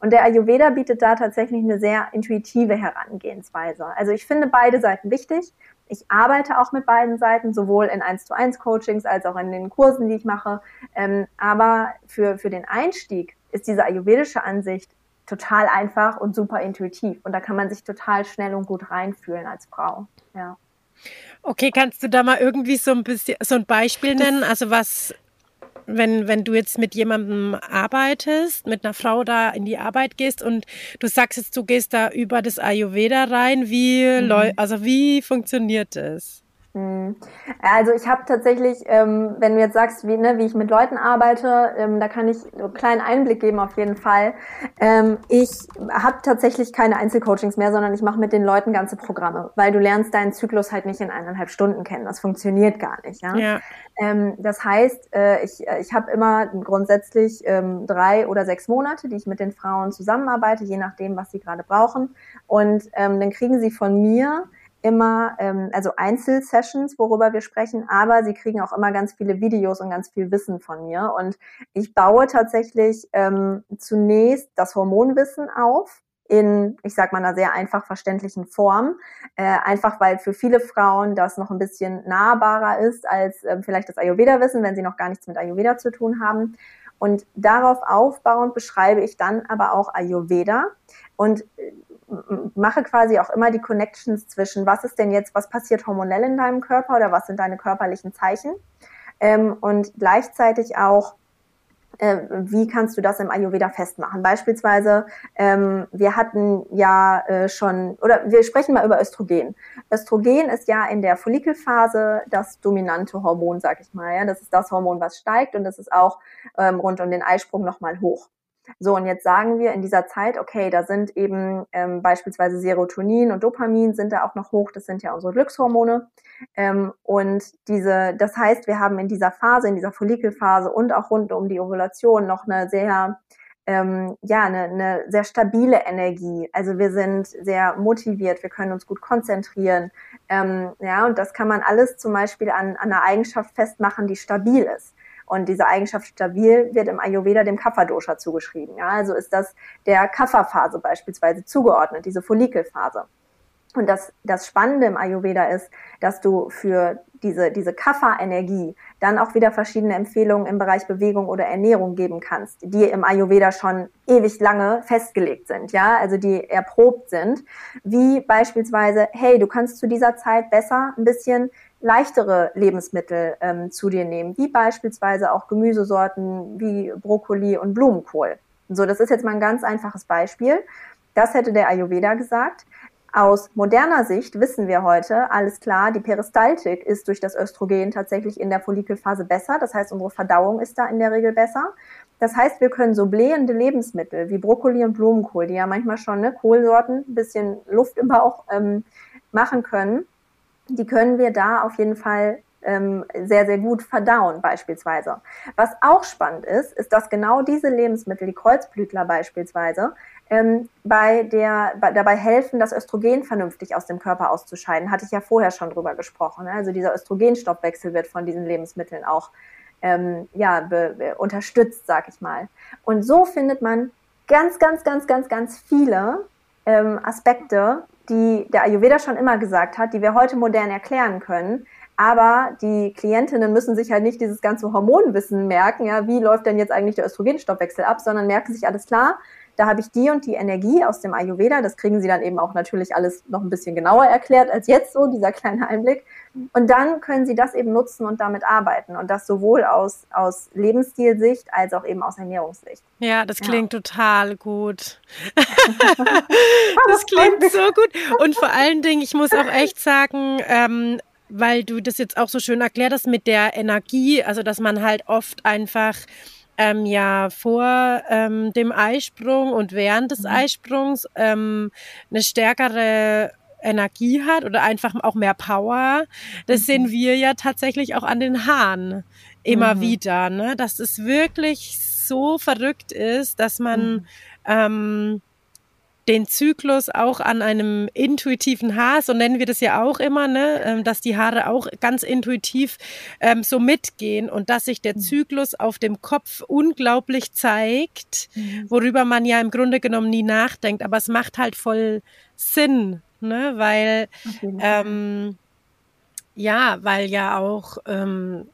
Und der Ayurveda bietet da tatsächlich eine sehr intuitive Herangehensweise. Also ich finde beide Seiten wichtig. Ich arbeite auch mit beiden Seiten, sowohl in 1 zu 1 Coachings als auch in den Kursen, die ich mache. Ähm, aber für, für den Einstieg ist diese ayurvedische Ansicht total einfach und super intuitiv. Und da kann man sich total schnell und gut reinfühlen als Frau. Ja. Okay, kannst du da mal irgendwie so ein bisschen so ein Beispiel nennen? Also was wenn, wenn du jetzt mit jemandem arbeitest, mit einer Frau da in die Arbeit gehst und du sagst jetzt, du gehst da über das Ayurveda rein, wie, mhm. also wie funktioniert das? Hm. Also ich habe tatsächlich, ähm, wenn du jetzt sagst, wie, ne, wie ich mit Leuten arbeite, ähm, da kann ich einen kleinen Einblick geben auf jeden Fall. Ähm, ich habe tatsächlich keine Einzelcoachings mehr, sondern ich mache mit den Leuten ganze Programme, weil du lernst deinen Zyklus halt nicht in eineinhalb Stunden kennen. Das funktioniert gar nicht. Ja. ja. Ähm, das heißt, äh, ich, ich habe immer grundsätzlich ähm, drei oder sechs Monate, die ich mit den Frauen zusammenarbeite, je nachdem, was sie gerade brauchen. Und ähm, dann kriegen sie von mir immer, ähm, also Einzelsessions, worüber wir sprechen, aber sie kriegen auch immer ganz viele Videos und ganz viel Wissen von mir. Und ich baue tatsächlich ähm, zunächst das Hormonwissen auf in, ich sag mal, einer sehr einfach verständlichen Form. Äh, einfach weil für viele Frauen das noch ein bisschen nahbarer ist als äh, vielleicht das Ayurveda-Wissen, wenn sie noch gar nichts mit Ayurveda zu tun haben. Und darauf aufbauend beschreibe ich dann aber auch Ayurveda und äh, mache quasi auch immer die Connections zwischen, was ist denn jetzt, was passiert hormonell in deinem Körper oder was sind deine körperlichen Zeichen ähm, und gleichzeitig auch, äh, wie kannst du das im Ayurveda festmachen? Beispielsweise, ähm, wir hatten ja äh, schon, oder wir sprechen mal über Östrogen. Östrogen ist ja in der Follikelphase das dominante Hormon, sag ich mal. Ja? Das ist das Hormon, was steigt und das ist auch ähm, rund um den Eisprung nochmal hoch. So, und jetzt sagen wir in dieser Zeit, okay, da sind eben ähm, beispielsweise Serotonin und Dopamin sind da auch noch hoch, das sind ja unsere Glückshormone. Ähm, und diese, das heißt, wir haben in dieser Phase, in dieser Follikelphase und auch rund um die Ovulation noch eine sehr ähm, ja, eine, eine sehr stabile Energie. Also wir sind sehr motiviert, wir können uns gut konzentrieren. Ähm, ja, und das kann man alles zum Beispiel an, an einer Eigenschaft festmachen, die stabil ist. Und diese Eigenschaft stabil wird im Ayurveda dem Kapha-Dosha zugeschrieben. Ja, also ist das der Kapha-Phase beispielsweise zugeordnet, diese Follikelphase. Und das, das Spannende im Ayurveda ist, dass du für diese, diese Kapha-Energie dann auch wieder verschiedene Empfehlungen im Bereich Bewegung oder Ernährung geben kannst, die im Ayurveda schon ewig lange festgelegt sind, ja, also die erprobt sind, wie beispielsweise, hey, du kannst zu dieser Zeit besser ein bisschen leichtere Lebensmittel ähm, zu dir nehmen, wie beispielsweise auch Gemüsesorten wie Brokkoli und Blumenkohl. So, das ist jetzt mal ein ganz einfaches Beispiel. Das hätte der Ayurveda gesagt. Aus moderner Sicht wissen wir heute, alles klar, die Peristaltik ist durch das Östrogen tatsächlich in der Follikelphase besser. Das heißt, unsere Verdauung ist da in der Regel besser. Das heißt, wir können so blähende Lebensmittel wie Brokkoli und Blumenkohl, die ja manchmal schon ne, Kohlsorten, bisschen Luft im Bauch ähm, machen können, die können wir da auf jeden Fall ähm, sehr, sehr gut verdauen beispielsweise. Was auch spannend ist, ist, dass genau diese Lebensmittel, die Kreuzblütler beispielsweise, ähm, bei der, bei, dabei helfen, das Östrogen vernünftig aus dem Körper auszuscheiden. Hatte ich ja vorher schon drüber gesprochen. Ne? Also dieser Östrogenstoffwechsel wird von diesen Lebensmitteln auch ähm, ja, be, be, unterstützt, sag ich mal. Und so findet man ganz, ganz, ganz, ganz, ganz viele ähm, Aspekte, die der Ayurveda schon immer gesagt hat, die wir heute modern erklären können. Aber die Klientinnen müssen sich halt nicht dieses ganze Hormonwissen merken, ja, wie läuft denn jetzt eigentlich der Östrogenstoffwechsel ab, sondern merken sich alles klar, da habe ich die und die Energie aus dem Ayurveda. Das kriegen sie dann eben auch natürlich alles noch ein bisschen genauer erklärt als jetzt so, dieser kleine Einblick. Und dann können sie das eben nutzen und damit arbeiten. Und das sowohl aus, aus Lebensstilsicht als auch eben aus Ernährungssicht. Ja, das klingt ja. total gut. (laughs) das klingt so gut. Und vor allen Dingen, ich muss auch echt sagen, ähm, weil du das jetzt auch so schön erklärt hast mit der Energie, also dass man halt oft einfach ähm, ja vor ähm, dem Eisprung und während des mhm. Eisprungs ähm, eine stärkere Energie hat oder einfach auch mehr Power. Das mhm. sehen wir ja tatsächlich auch an den Haaren immer mhm. wieder, ne? dass es wirklich so verrückt ist, dass man mhm. ähm, den Zyklus auch an einem intuitiven Haar, so nennen wir das ja auch immer, ne? Ähm, dass die Haare auch ganz intuitiv ähm, so mitgehen und dass sich der mhm. Zyklus auf dem Kopf unglaublich zeigt, mhm. worüber man ja im Grunde genommen nie nachdenkt. Aber es macht halt voll Sinn, ne? weil ähm, ja, weil ja auch ähm,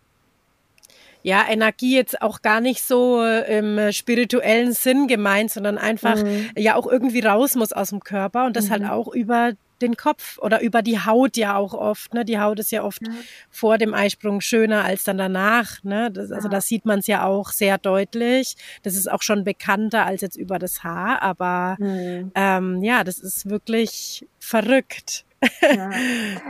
ja, Energie jetzt auch gar nicht so äh, im spirituellen Sinn gemeint, sondern einfach mhm. ja auch irgendwie raus muss aus dem Körper und das halt mhm. halt auch über den Kopf oder über die Haut ja auch oft. Ne? Die Haut ist ja oft ja. vor dem Eisprung schöner als dann danach. Ne? Das, also ja. da sieht man es ja auch sehr deutlich. Das ist auch schon bekannter als jetzt über das Haar, aber mhm. ähm, ja, das ist wirklich verrückt. (laughs)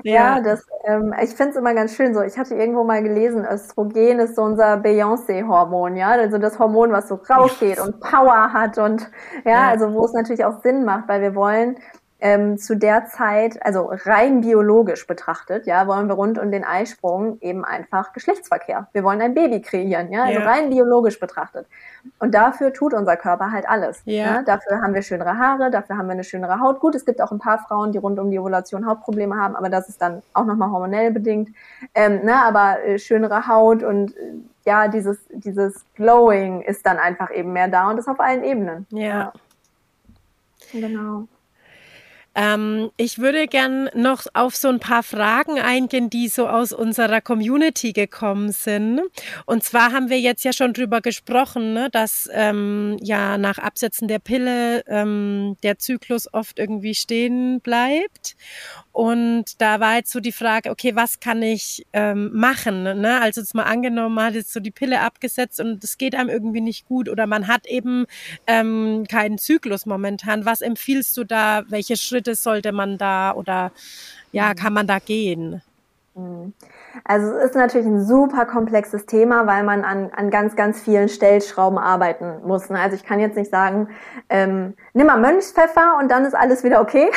Ja, ja. das, ähm, ich finde es immer ganz schön so. Ich hatte irgendwo mal gelesen, Östrogen ist so unser Beyoncé-Hormon, ja, also das Hormon, was so rausgeht und Power hat und ja, ja, also wo es natürlich auch Sinn macht, weil wir wollen ähm, zu der Zeit, also rein biologisch betrachtet, ja, wollen wir rund um den Eisprung eben einfach Geschlechtsverkehr. Wir wollen ein Baby kreieren, ja, also ja. rein biologisch betrachtet. Und dafür tut unser Körper halt alles. Ja. ja. Dafür haben wir schönere Haare, dafür haben wir eine schönere Haut. Gut, es gibt auch ein paar Frauen, die rund um die Ovulation Hautprobleme haben, aber das ist dann auch nochmal hormonell bedingt. Ähm, ne, aber äh, schönere Haut und äh, ja, dieses, dieses Glowing ist dann einfach eben mehr da und das auf allen Ebenen. Ja. ja. Genau. Ähm, ich würde gern noch auf so ein paar Fragen eingehen, die so aus unserer Community gekommen sind. Und zwar haben wir jetzt ja schon drüber gesprochen, ne, dass ähm, ja nach Absetzen der Pille ähm, der Zyklus oft irgendwie stehen bleibt. Und da war jetzt so die Frage, okay, was kann ich ähm, machen? Ne? Also jetzt mal angenommen, man hat jetzt so die Pille abgesetzt und es geht einem irgendwie nicht gut oder man hat eben ähm, keinen Zyklus momentan. Was empfiehlst du da? Welche Schritte sollte man da oder ja, mhm. kann man da gehen? Mhm. Also es ist natürlich ein super komplexes Thema, weil man an, an ganz, ganz vielen Stellschrauben arbeiten muss. Ne? Also ich kann jetzt nicht sagen, ähm, nimm mal Mönchspfeffer und dann ist alles wieder okay.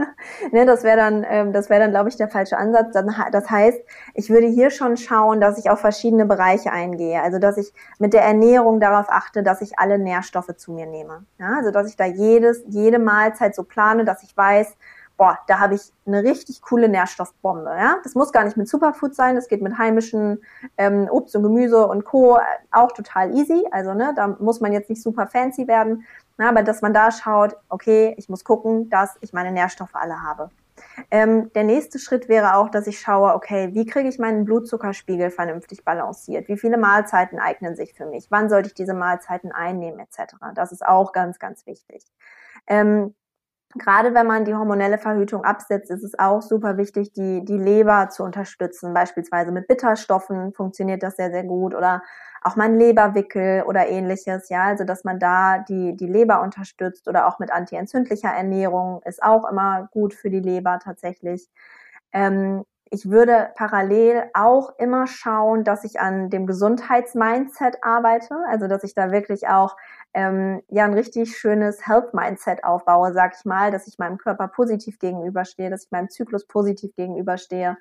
(laughs) ne, das wäre dann, ähm, das wäre dann, glaube ich, der falsche Ansatz. Das heißt, ich würde hier schon schauen, dass ich auf verschiedene Bereiche eingehe. Also dass ich mit der Ernährung darauf achte, dass ich alle Nährstoffe zu mir nehme. Ja? Also dass ich da jedes, jede Mahlzeit so plane, dass ich weiß, boah, da habe ich eine richtig coole Nährstoffbombe. Ja? Das muss gar nicht mit Superfood sein, das geht mit heimischen ähm, Obst und Gemüse und Co. auch total easy. Also ne, da muss man jetzt nicht super fancy werden, na, aber dass man da schaut, okay, ich muss gucken, dass ich meine Nährstoffe alle habe. Ähm, der nächste Schritt wäre auch, dass ich schaue, okay, wie kriege ich meinen Blutzuckerspiegel vernünftig balanciert? Wie viele Mahlzeiten eignen sich für mich? Wann sollte ich diese Mahlzeiten einnehmen, etc. Das ist auch ganz, ganz wichtig. Ähm, Gerade wenn man die hormonelle Verhütung absetzt, ist es auch super wichtig, die, die Leber zu unterstützen. Beispielsweise mit Bitterstoffen funktioniert das sehr, sehr gut oder auch mal ein Leberwickel oder ähnliches. Ja, also dass man da die, die Leber unterstützt oder auch mit antientzündlicher Ernährung ist auch immer gut für die Leber tatsächlich. Ähm, ich würde parallel auch immer schauen, dass ich an dem Gesundheitsmindset arbeite, also dass ich da wirklich auch ähm, ja ein richtig schönes Health-Mindset aufbaue, sag ich mal, dass ich meinem Körper positiv gegenüberstehe, dass ich meinem Zyklus positiv gegenüberstehe,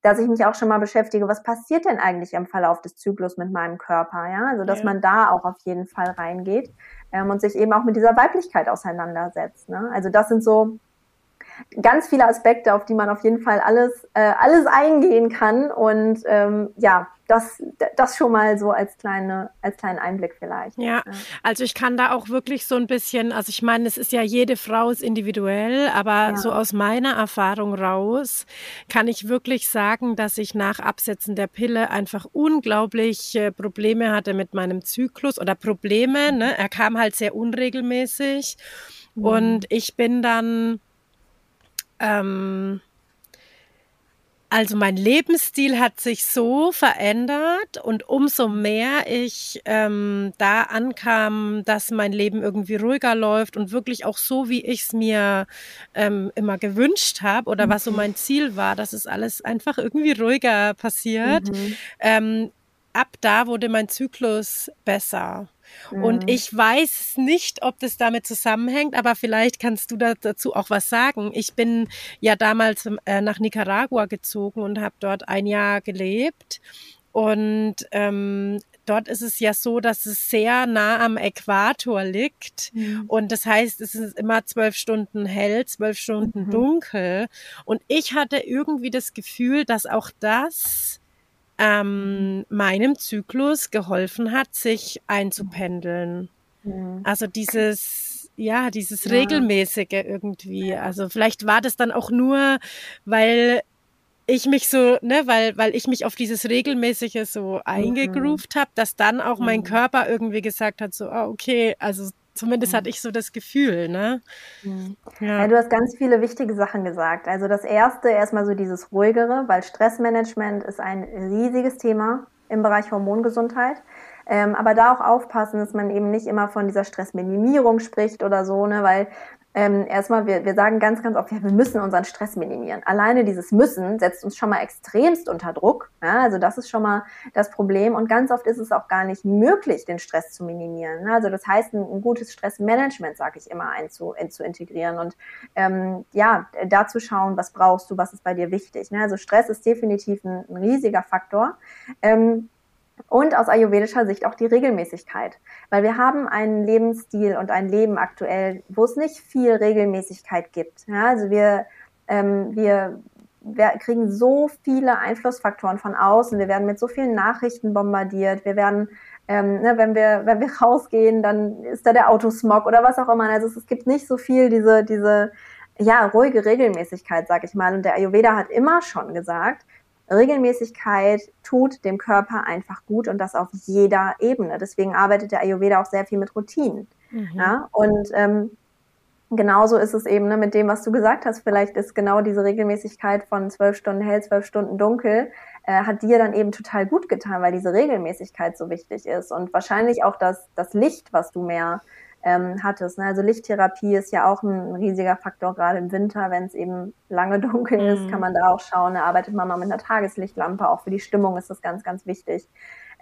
dass ich mich auch schon mal beschäftige, was passiert denn eigentlich im Verlauf des Zyklus mit meinem Körper, ja, also dass ja. man da auch auf jeden Fall reingeht ähm, und sich eben auch mit dieser Weiblichkeit auseinandersetzt. Ne? Also das sind so ganz viele Aspekte, auf die man auf jeden Fall alles, äh, alles eingehen kann. Und ähm, ja, das, das schon mal so als kleine, als kleinen Einblick vielleicht. Ja, also ich kann da auch wirklich so ein bisschen, also ich meine, es ist ja jede Frau ist individuell, aber ja. so aus meiner Erfahrung raus kann ich wirklich sagen, dass ich nach Absetzen der Pille einfach unglaublich Probleme hatte mit meinem Zyklus oder Probleme, ne? Er kam halt sehr unregelmäßig. Mhm. Und ich bin dann ähm, also mein Lebensstil hat sich so verändert und umso mehr ich ähm, da ankam, dass mein Leben irgendwie ruhiger läuft und wirklich auch so, wie ich es mir ähm, immer gewünscht habe oder was so mhm. mein Ziel war, dass es alles einfach irgendwie ruhiger passiert. Mhm. Ähm, ab da wurde mein Zyklus besser. Und mhm. ich weiß nicht, ob das damit zusammenhängt, aber vielleicht kannst du dazu auch was sagen. Ich bin ja damals äh, nach Nicaragua gezogen und habe dort ein Jahr gelebt. Und ähm, dort ist es ja so, dass es sehr nah am Äquator liegt. Mhm. Und das heißt, es ist immer zwölf Stunden hell, zwölf Stunden mhm. dunkel. Und ich hatte irgendwie das Gefühl, dass auch das ähm, meinem Zyklus geholfen hat, sich einzupendeln. Mhm. Also dieses, ja, dieses ja. regelmäßige irgendwie. Also vielleicht war das dann auch nur, weil ich mich so, ne, weil, weil ich mich auf dieses regelmäßige so eingegroovt mhm. habe, dass dann auch mein mhm. Körper irgendwie gesagt hat, so, ah, okay, also zumindest mhm. hatte ich so das Gefühl, ne? Mhm. Ja. ja. du hast ganz viele wichtige Sachen gesagt. Also das erste erstmal so dieses ruhigere, weil Stressmanagement ist ein riesiges Thema im Bereich Hormongesundheit. Ähm, aber da auch aufpassen, dass man eben nicht immer von dieser Stressminimierung spricht oder so, ne, weil ähm, erstmal, wir, wir sagen ganz, ganz oft, ja, wir müssen unseren Stress minimieren. Alleine dieses Müssen setzt uns schon mal extremst unter Druck. Ja, also das ist schon mal das Problem. Und ganz oft ist es auch gar nicht möglich, den Stress zu minimieren. Also das heißt, ein, ein gutes Stressmanagement, sage ich immer, einzu, in, zu integrieren und ähm, ja, dazu schauen, was brauchst du, was ist bei dir wichtig. Ne? Also Stress ist definitiv ein, ein riesiger Faktor. Ähm, und aus ayurvedischer Sicht auch die Regelmäßigkeit. Weil wir haben einen Lebensstil und ein Leben aktuell, wo es nicht viel Regelmäßigkeit gibt. Ja, also wir, ähm, wir, wir kriegen so viele Einflussfaktoren von außen. Wir werden mit so vielen Nachrichten bombardiert. Wir werden, ähm, ne, wenn wir, wenn wir (laughs) rausgehen, dann ist da der Autosmog oder was auch immer. Also es, es gibt nicht so viel diese, diese, ja, ruhige Regelmäßigkeit, sag ich mal. Und der Ayurveda hat immer schon gesagt, Regelmäßigkeit tut dem Körper einfach gut und das auf jeder Ebene. Deswegen arbeitet der Ayurveda auch sehr viel mit Routinen. Mhm. Ja? Und ähm, genauso ist es eben ne, mit dem, was du gesagt hast. Vielleicht ist genau diese Regelmäßigkeit von zwölf Stunden hell, zwölf Stunden dunkel, äh, hat dir dann eben total gut getan, weil diese Regelmäßigkeit so wichtig ist. Und wahrscheinlich auch das, das Licht, was du mehr ähm, hattest. Ne? Also Lichttherapie ist ja auch ein riesiger Faktor, gerade im Winter, wenn es eben lange (laughs) dunkel mhm. ist, kann man da auch schauen. Da arbeitet man mal mit einer Tageslichtlampe, auch für die Stimmung ist das ganz, ganz wichtig.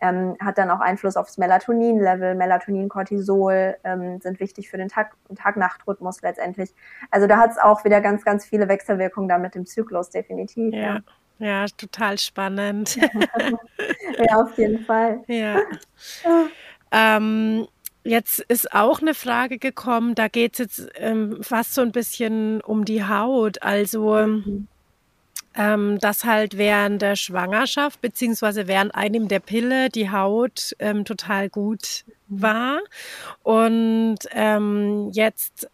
Ähm, hat dann auch Einfluss aufs Melatonin-Level. Melatonin, Cortisol ähm, sind wichtig für den Tag- Tag-Nacht-Rhythmus letztendlich. Also da hat es auch wieder ganz, ganz viele Wechselwirkungen da mit dem Zyklus, definitiv. Ja. ja. Ja, total spannend. (laughs) ja, auf jeden Fall. Ja. Ähm, Jetzt ist auch eine Frage gekommen, da geht es jetzt ähm, fast so ein bisschen um die Haut. Also, mhm. ähm, dass halt während der Schwangerschaft beziehungsweise während einem der Pille die Haut ähm, total gut mhm. war. Und ähm, jetzt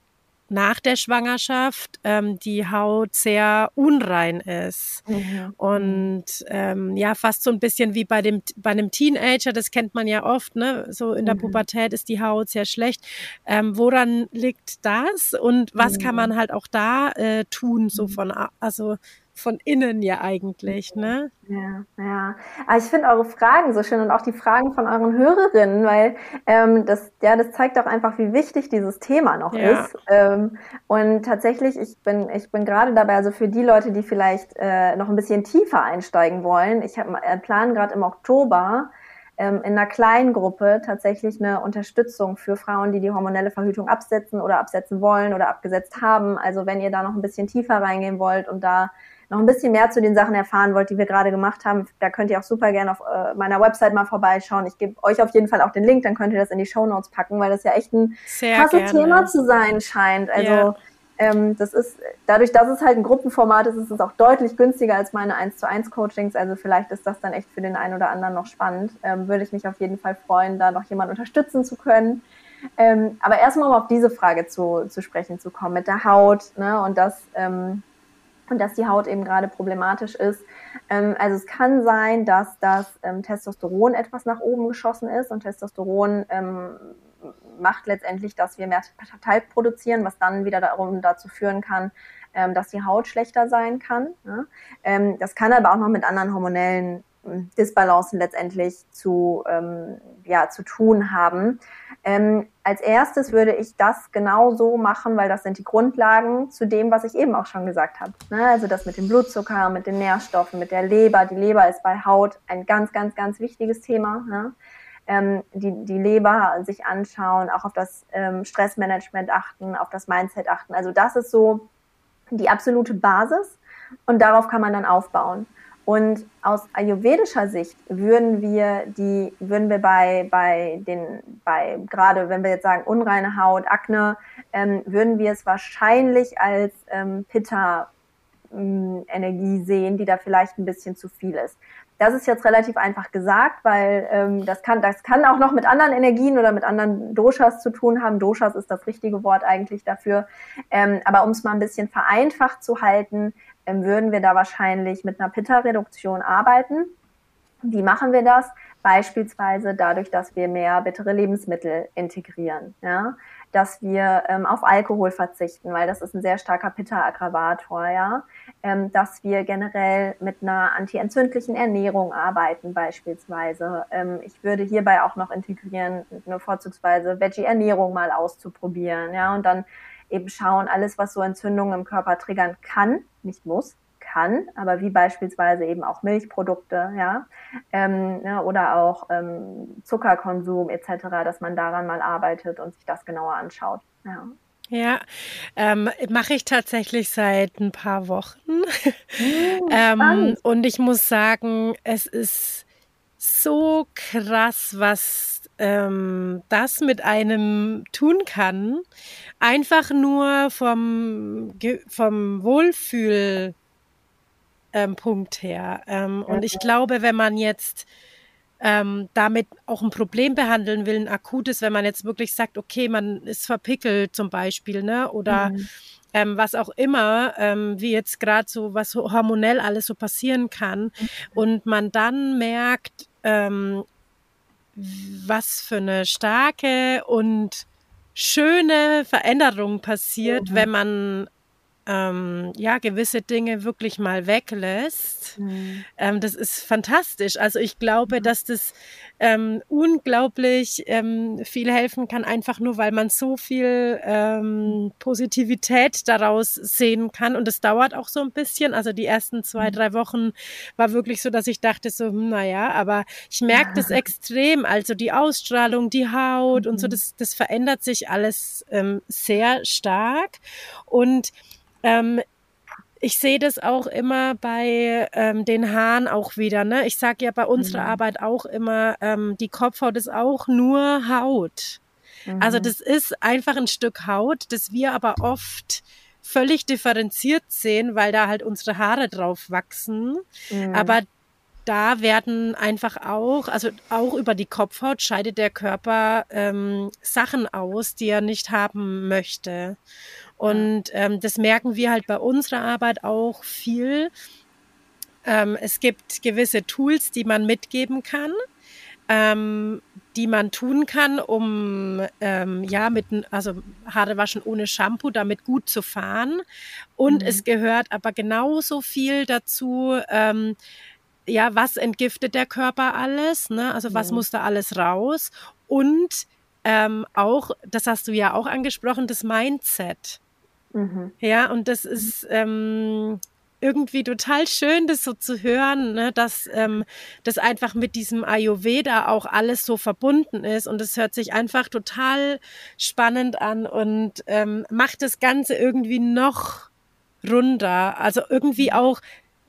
nach der Schwangerschaft ähm, die Haut sehr unrein ist. Mhm. Und ähm, ja, fast so ein bisschen wie bei dem bei einem Teenager, das kennt man ja oft, ne? So in der mhm. Pubertät ist die Haut sehr schlecht. Ähm, woran liegt das? Und was mhm. kann man halt auch da äh, tun, so mhm. von also von innen ja eigentlich, ne? Ja, ja. Aber ich finde eure Fragen so schön und auch die Fragen von euren Hörerinnen, weil ähm, das, ja, das zeigt auch einfach, wie wichtig dieses Thema noch ja. ist. Ähm, und tatsächlich, ich bin, ich bin gerade dabei, also für die Leute, die vielleicht äh, noch ein bisschen tiefer einsteigen wollen, ich habe äh, plan gerade im Oktober ähm, in einer kleinen Gruppe tatsächlich eine Unterstützung für Frauen, die die hormonelle Verhütung absetzen oder absetzen wollen oder abgesetzt haben. Also wenn ihr da noch ein bisschen tiefer reingehen wollt und da noch ein bisschen mehr zu den Sachen erfahren wollt, die wir gerade gemacht haben, da könnt ihr auch super gerne auf äh, meiner Website mal vorbeischauen. Ich gebe euch auf jeden Fall auch den Link, dann könnt ihr das in die Show Notes packen, weil das ja echt ein krasses Thema zu sein scheint. Also yeah. ähm, das ist, dadurch, dass es halt ein Gruppenformat ist, ist es auch deutlich günstiger als meine 1 zu 1 Coachings. Also vielleicht ist das dann echt für den einen oder anderen noch spannend. Ähm, würde ich mich auf jeden Fall freuen, da noch jemand unterstützen zu können. Ähm, aber erstmal um auf diese Frage zu, zu sprechen zu kommen mit der Haut ne, und das, ähm, und dass die Haut eben gerade problematisch ist. Ähm, also es kann sein, dass das ähm, Testosteron etwas nach oben geschossen ist und Testosteron ähm, macht letztendlich, dass wir mehr Talg produzieren, was dann wieder darum dazu führen kann, dass die Haut schlechter sein kann. Das kann aber auch noch mit anderen hormonellen Disbalancen letztendlich zu, ja, zu tun haben. Ähm, als erstes würde ich das genau so machen, weil das sind die Grundlagen zu dem, was ich eben auch schon gesagt habe. Ne? Also das mit dem Blutzucker, mit den Nährstoffen, mit der Leber. Die Leber ist bei Haut ein ganz, ganz, ganz wichtiges Thema. Ne? Ähm, die, die Leber sich anschauen, auch auf das ähm, Stressmanagement achten, auf das Mindset achten. Also das ist so die absolute Basis und darauf kann man dann aufbauen. Und aus ayurvedischer Sicht würden wir die, würden wir bei, bei den, bei, gerade wenn wir jetzt sagen unreine Haut, Akne, ähm, würden wir es wahrscheinlich als ähm, Pitta ähm, Energie sehen, die da vielleicht ein bisschen zu viel ist. Das ist jetzt relativ einfach gesagt, weil ähm, das, kann, das kann auch noch mit anderen Energien oder mit anderen Doshas zu tun haben. Doshas ist das richtige Wort eigentlich dafür. Ähm, aber um es mal ein bisschen vereinfacht zu halten, würden wir da wahrscheinlich mit einer Pitta-Reduktion arbeiten. Wie machen wir das? Beispielsweise dadurch, dass wir mehr bittere Lebensmittel integrieren. Ja? dass wir ähm, auf Alkohol verzichten, weil das ist ein sehr starker Pitta-Aggravator, ja. Ähm, dass wir generell mit einer antientzündlichen Ernährung arbeiten beispielsweise. Ähm, ich würde hierbei auch noch integrieren, eine vorzugsweise Veggie-Ernährung mal auszuprobieren, ja, und dann eben schauen, alles, was so Entzündungen im Körper triggern kann, nicht muss, kann, aber wie beispielsweise eben auch Milchprodukte, ja, ähm, ja oder auch ähm, Zuckerkonsum etc., dass man daran mal arbeitet und sich das genauer anschaut. Ja. Ja, ähm, mache ich tatsächlich seit ein paar Wochen. Hm, (laughs) ähm, und ich muss sagen, es ist so krass, was ähm, das mit einem tun kann. Einfach nur vom, vom Wohlfühl ähm, her. Ähm, und ich glaube, wenn man jetzt ähm, damit auch ein Problem behandeln will, ein akutes, wenn man jetzt wirklich sagt, okay, man ist verpickelt zum Beispiel, ne? Oder mhm. ähm, was auch immer, ähm, wie jetzt gerade so, was hormonell alles so passieren kann, mhm. und man dann merkt, ähm, was für eine starke und schöne Veränderung passiert, mhm. wenn man ähm, ja, gewisse Dinge wirklich mal weglässt. Mhm. Ähm, das ist fantastisch. Also ich glaube, mhm. dass das ähm, unglaublich ähm, viel helfen kann, einfach nur, weil man so viel ähm, Positivität daraus sehen kann. Und es dauert auch so ein bisschen. Also die ersten zwei, mhm. drei Wochen war wirklich so, dass ich dachte so, hm, naja, aber ich merke das extrem. Also die Ausstrahlung, die Haut und so, mhm. das, das verändert sich alles ähm, sehr stark. Und ähm, ich sehe das auch immer bei ähm, den Haaren auch wieder. Ne? Ich sage ja bei unserer mhm. Arbeit auch immer, ähm, die Kopfhaut ist auch nur Haut. Also mhm. Also das ist einfach ein Stück Haut, das wir aber oft völlig differenziert sehen, weil da halt unsere Haare drauf wachsen. Mhm. Aber da werden einfach auch, also auch über die Kopfhaut scheidet der Körper ähm, Sachen aus, die er nicht haben möchte. Und ähm, das merken wir halt bei unserer Arbeit auch viel. Ähm, es gibt gewisse Tools, die man mitgeben kann, ähm, die man tun kann, um ähm, ja mit also Haare waschen ohne Shampoo damit gut zu fahren. Und mhm. es gehört aber genauso viel dazu. Ähm, ja, was entgiftet der Körper alles? Ne? Also was mhm. muss da alles raus? Und ähm, auch, das hast du ja auch angesprochen, das Mindset. Mhm. Ja, und das ist ähm, irgendwie total schön, das so zu hören, ne, dass ähm, das einfach mit diesem Ayurveda auch alles so verbunden ist und es hört sich einfach total spannend an und ähm, macht das Ganze irgendwie noch runder. Also irgendwie mhm. auch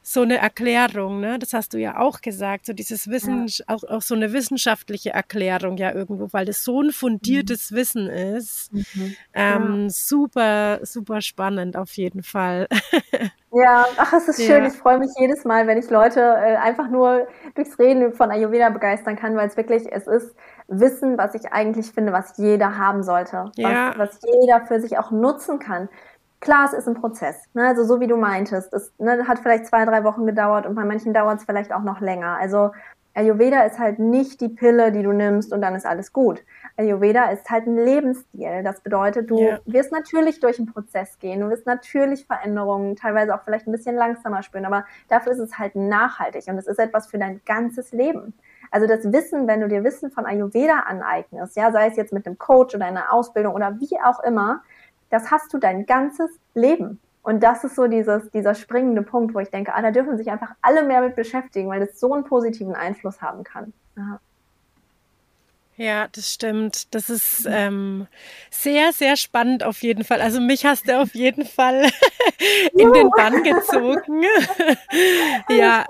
so eine Erklärung, ne? Das hast du ja auch gesagt, so dieses Wissen, ja. auch, auch so eine wissenschaftliche Erklärung ja irgendwo, weil das so ein fundiertes mhm. Wissen ist. Mhm. Ähm, ja. Super, super spannend auf jeden Fall. (laughs) Ja, ach, es ist schön. Ich freue mich jedes Mal, wenn ich Leute äh, einfach nur durchs Reden von Ayurveda begeistern kann, weil es wirklich, es ist Wissen, was ich eigentlich finde, was jeder haben sollte. Ja. Was, was jeder für sich auch nutzen kann. Klar, es ist ein Prozess. Ne? Also so wie du meintest, es ne, hat vielleicht zwei, drei Wochen gedauert und bei manchen dauert es vielleicht auch noch länger. Also Ayurveda ist halt nicht die Pille, die du nimmst und dann ist alles gut. Ayurveda ist halt ein Lebensstil. Das bedeutet, du yeah. wirst natürlich durch einen Prozess gehen, du wirst natürlich Veränderungen, teilweise auch vielleicht ein bisschen langsamer spüren, aber dafür ist es halt nachhaltig und es ist etwas für dein ganzes Leben. Also das Wissen, wenn du dir Wissen von Ayurveda aneignest, ja, sei es jetzt mit einem Coach oder einer Ausbildung oder wie auch immer, das hast du dein ganzes Leben. Und das ist so dieses, dieser springende Punkt, wo ich denke, ah, da dürfen sich einfach alle mehr mit beschäftigen, weil das so einen positiven Einfluss haben kann. Ja. Ja, das stimmt. Das ist ähm, sehr, sehr spannend auf jeden Fall. Also mich hast du auf jeden Fall (laughs) in den Bann gezogen. (laughs) ja,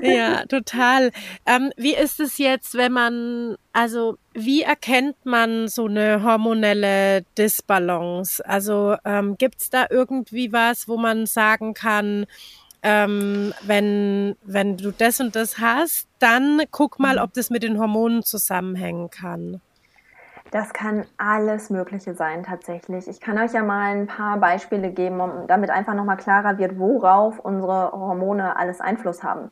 ja, total. Ähm, wie ist es jetzt, wenn man, also wie erkennt man so eine hormonelle Disbalance? Also ähm, gibt es da irgendwie was, wo man sagen kann, ähm, wenn, wenn du das und das hast, dann guck mal, ob das mit den Hormonen zusammenhängen kann. Das kann alles Mögliche sein tatsächlich. Ich kann euch ja mal ein paar Beispiele geben, um, damit einfach nochmal klarer wird, worauf unsere Hormone alles Einfluss haben.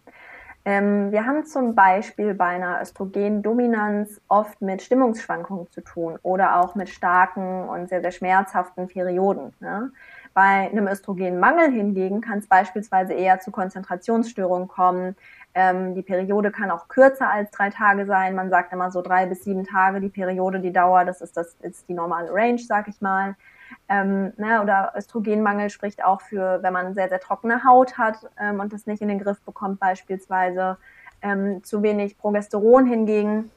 Ähm, wir haben zum Beispiel bei einer Östrogendominanz oft mit Stimmungsschwankungen zu tun oder auch mit starken und sehr, sehr schmerzhaften Perioden. Ne? Bei einem Östrogenmangel hingegen kann es beispielsweise eher zu Konzentrationsstörungen kommen. Ähm, die Periode kann auch kürzer als drei Tage sein. Man sagt immer so drei bis sieben Tage die Periode, die Dauer. Das ist, das ist die normale Range, sag ich mal. Ähm, ne, oder Östrogenmangel spricht auch für, wenn man sehr, sehr trockene Haut hat ähm, und das nicht in den Griff bekommt, beispielsweise. Ähm, zu wenig Progesteron hingegen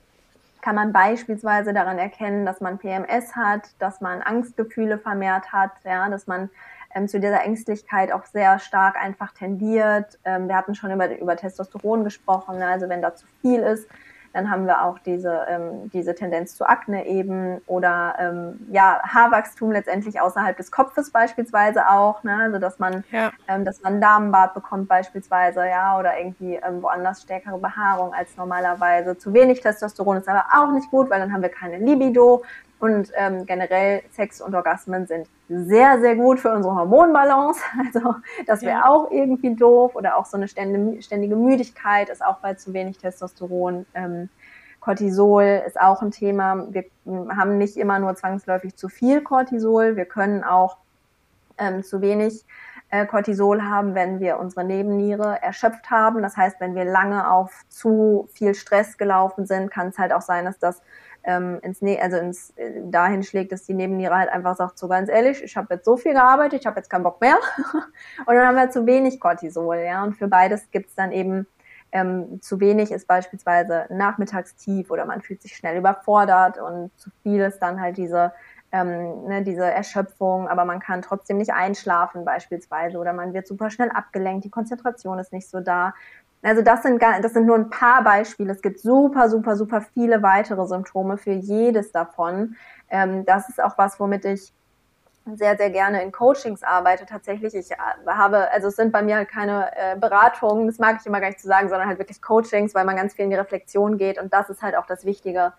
kann man beispielsweise daran erkennen, dass man PMS hat, dass man Angstgefühle vermehrt hat, ja, dass man ähm, zu dieser Ängstlichkeit auch sehr stark einfach tendiert. Ähm, wir hatten schon über, über Testosteron gesprochen, ne? also wenn da zu viel ist, dann haben wir auch diese, ähm, diese Tendenz zu Akne eben oder ähm, ja, Haarwachstum letztendlich außerhalb des Kopfes beispielsweise auch, ne? also dass man, ja. ähm, dass man Damenbart bekommt beispielsweise, ja, oder irgendwie ähm, woanders stärkere Behaarung als normalerweise. Zu wenig Testosteron ist aber auch nicht gut, weil dann haben wir keine Libido. Und ähm, generell Sex und Orgasmen sind sehr, sehr gut für unsere Hormonbalance. (laughs) Also das wäre ja. auch irgendwie doof. Oder auch so eine ständige Müdigkeit ist auch bei zu wenig Testosteron. Ähm, Cortisol ist auch ein Thema. Wir haben nicht immer nur zwangsläufig zu viel Cortisol. Wir können auch ähm, zu wenig äh, Cortisol haben, wenn wir unsere Nebenniere erschöpft haben. Das heißt, wenn wir lange auf zu viel Stress gelaufen sind, kann es halt auch sein, dass das ähm, ins, ne also ins, äh, dahin schlägt, dass die Nebenniere halt einfach sagt, so ganz ehrlich, ich habe jetzt so viel gearbeitet, ich habe jetzt keinen Bock mehr. (laughs) und dann haben wir zu wenig Cortisol, ja. Und für beides gibt's dann eben ähm, zu wenig ist beispielsweise nachmittagstief oder man fühlt sich schnell überfordert und zu viel ist dann halt diese ähm, ne, diese Erschöpfung, aber man kann trotzdem nicht einschlafen beispielsweise oder man wird super schnell abgelenkt, die Konzentration ist nicht so da. Also das sind, das sind nur ein paar Beispiele. Es gibt super, super, super viele weitere Symptome für jedes davon. Ähm, das ist auch was, womit ich sehr, sehr gerne in Coachings arbeite. Tatsächlich, ich äh, habe, also es sind bei mir halt keine äh, Beratungen, das mag ich immer gar nicht zu sagen, sondern halt wirklich Coachings, weil man ganz viel in die Reflexion geht. Und das ist halt auch das Wichtige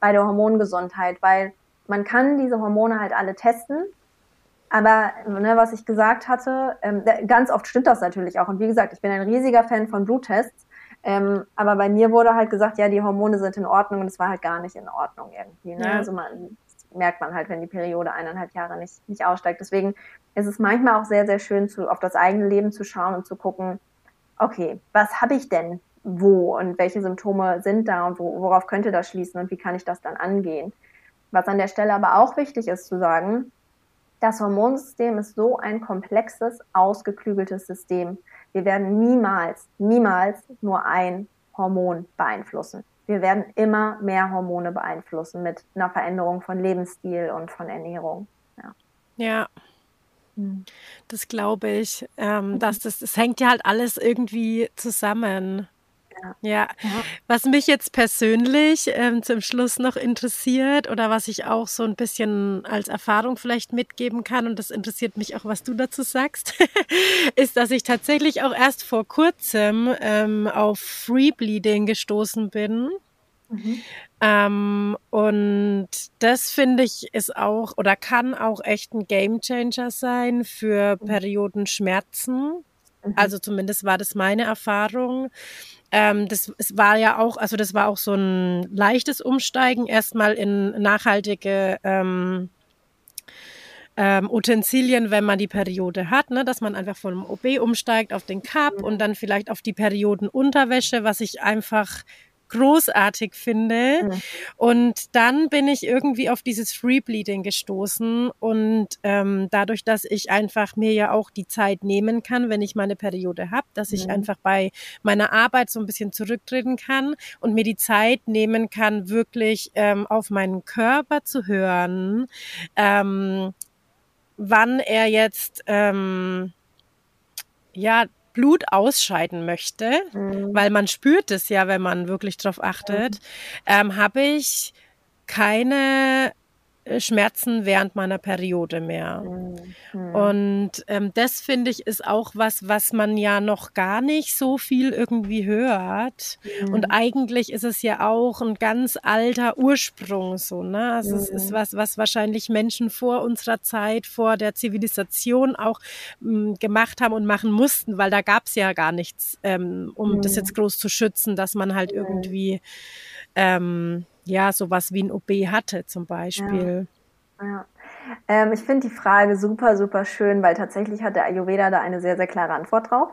bei der Hormongesundheit, weil man kann diese Hormone halt alle testen. Aber ne, was ich gesagt hatte, ähm, ganz oft stimmt das natürlich auch. Und wie gesagt, ich bin ein riesiger Fan von Bluttests. Ähm, aber bei mir wurde halt gesagt, ja, die Hormone sind in Ordnung und es war halt gar nicht in Ordnung irgendwie. Ne? Ja. Also man merkt man halt, wenn die Periode eineinhalb Jahre nicht, nicht aussteigt. Deswegen ist es manchmal auch sehr, sehr schön, zu, auf das eigene Leben zu schauen und zu gucken, okay, was habe ich denn wo und welche Symptome sind da und wo, worauf könnte das schließen und wie kann ich das dann angehen. Was an der Stelle aber auch wichtig ist zu sagen, das Hormonsystem ist so ein komplexes, ausgeklügeltes System. Wir werden niemals, niemals nur ein Hormon beeinflussen. Wir werden immer mehr Hormone beeinflussen mit einer Veränderung von Lebensstil und von Ernährung. Ja. ja. Hm. Das glaube ich. Ähm, dass das, das hängt ja halt alles irgendwie zusammen. Ja. ja. Was mich jetzt persönlich ähm, zum Schluss noch interessiert oder was ich auch so ein bisschen als Erfahrung vielleicht mitgeben kann, und das interessiert mich auch, was du dazu sagst, (laughs) ist, dass ich tatsächlich auch erst vor kurzem ähm, auf Free Bleeding gestoßen bin. Mhm. Ähm, und das finde ich ist auch oder kann auch echt ein Gamechanger sein für mhm. Periodenschmerzen. Mhm. Also zumindest war das meine Erfahrung. Ähm, das es war ja auch, also das war auch so ein leichtes Umsteigen erstmal in nachhaltige ähm, ähm, Utensilien, wenn man die Periode hat, ne, dass man einfach vom OB umsteigt auf den Cup und dann vielleicht auf die Periodenunterwäsche, was ich einfach großartig finde. Mhm. Und dann bin ich irgendwie auf dieses Free Bleeding gestoßen und ähm, dadurch, dass ich einfach mir ja auch die Zeit nehmen kann, wenn ich meine Periode habe, dass ich mhm. einfach bei meiner Arbeit so ein bisschen zurücktreten kann und mir die Zeit nehmen kann, wirklich ähm, auf meinen Körper zu hören, ähm, wann er jetzt ähm, ja Blut ausscheiden möchte, mhm. weil man spürt es ja, wenn man wirklich drauf achtet, mhm. ähm, habe ich keine Schmerzen während meiner Periode mehr. Mhm. Und ähm, das finde ich ist auch was, was man ja noch gar nicht so viel irgendwie hört. Mhm. Und eigentlich ist es ja auch ein ganz alter Ursprung so, ne? Also mhm. es ist mhm. was, was wahrscheinlich Menschen vor unserer Zeit, vor der Zivilisation auch ähm, gemacht haben und machen mussten, weil da gab es ja gar nichts, ähm, um das jetzt groß zu schützen, dass man halt irgendwie ähm, ja, sowas wie ein OB hatte zum Beispiel. Ja. ja. Ähm, ich finde die Frage super, super schön, weil tatsächlich hat der Ayurveda da eine sehr, sehr klare Antwort drauf.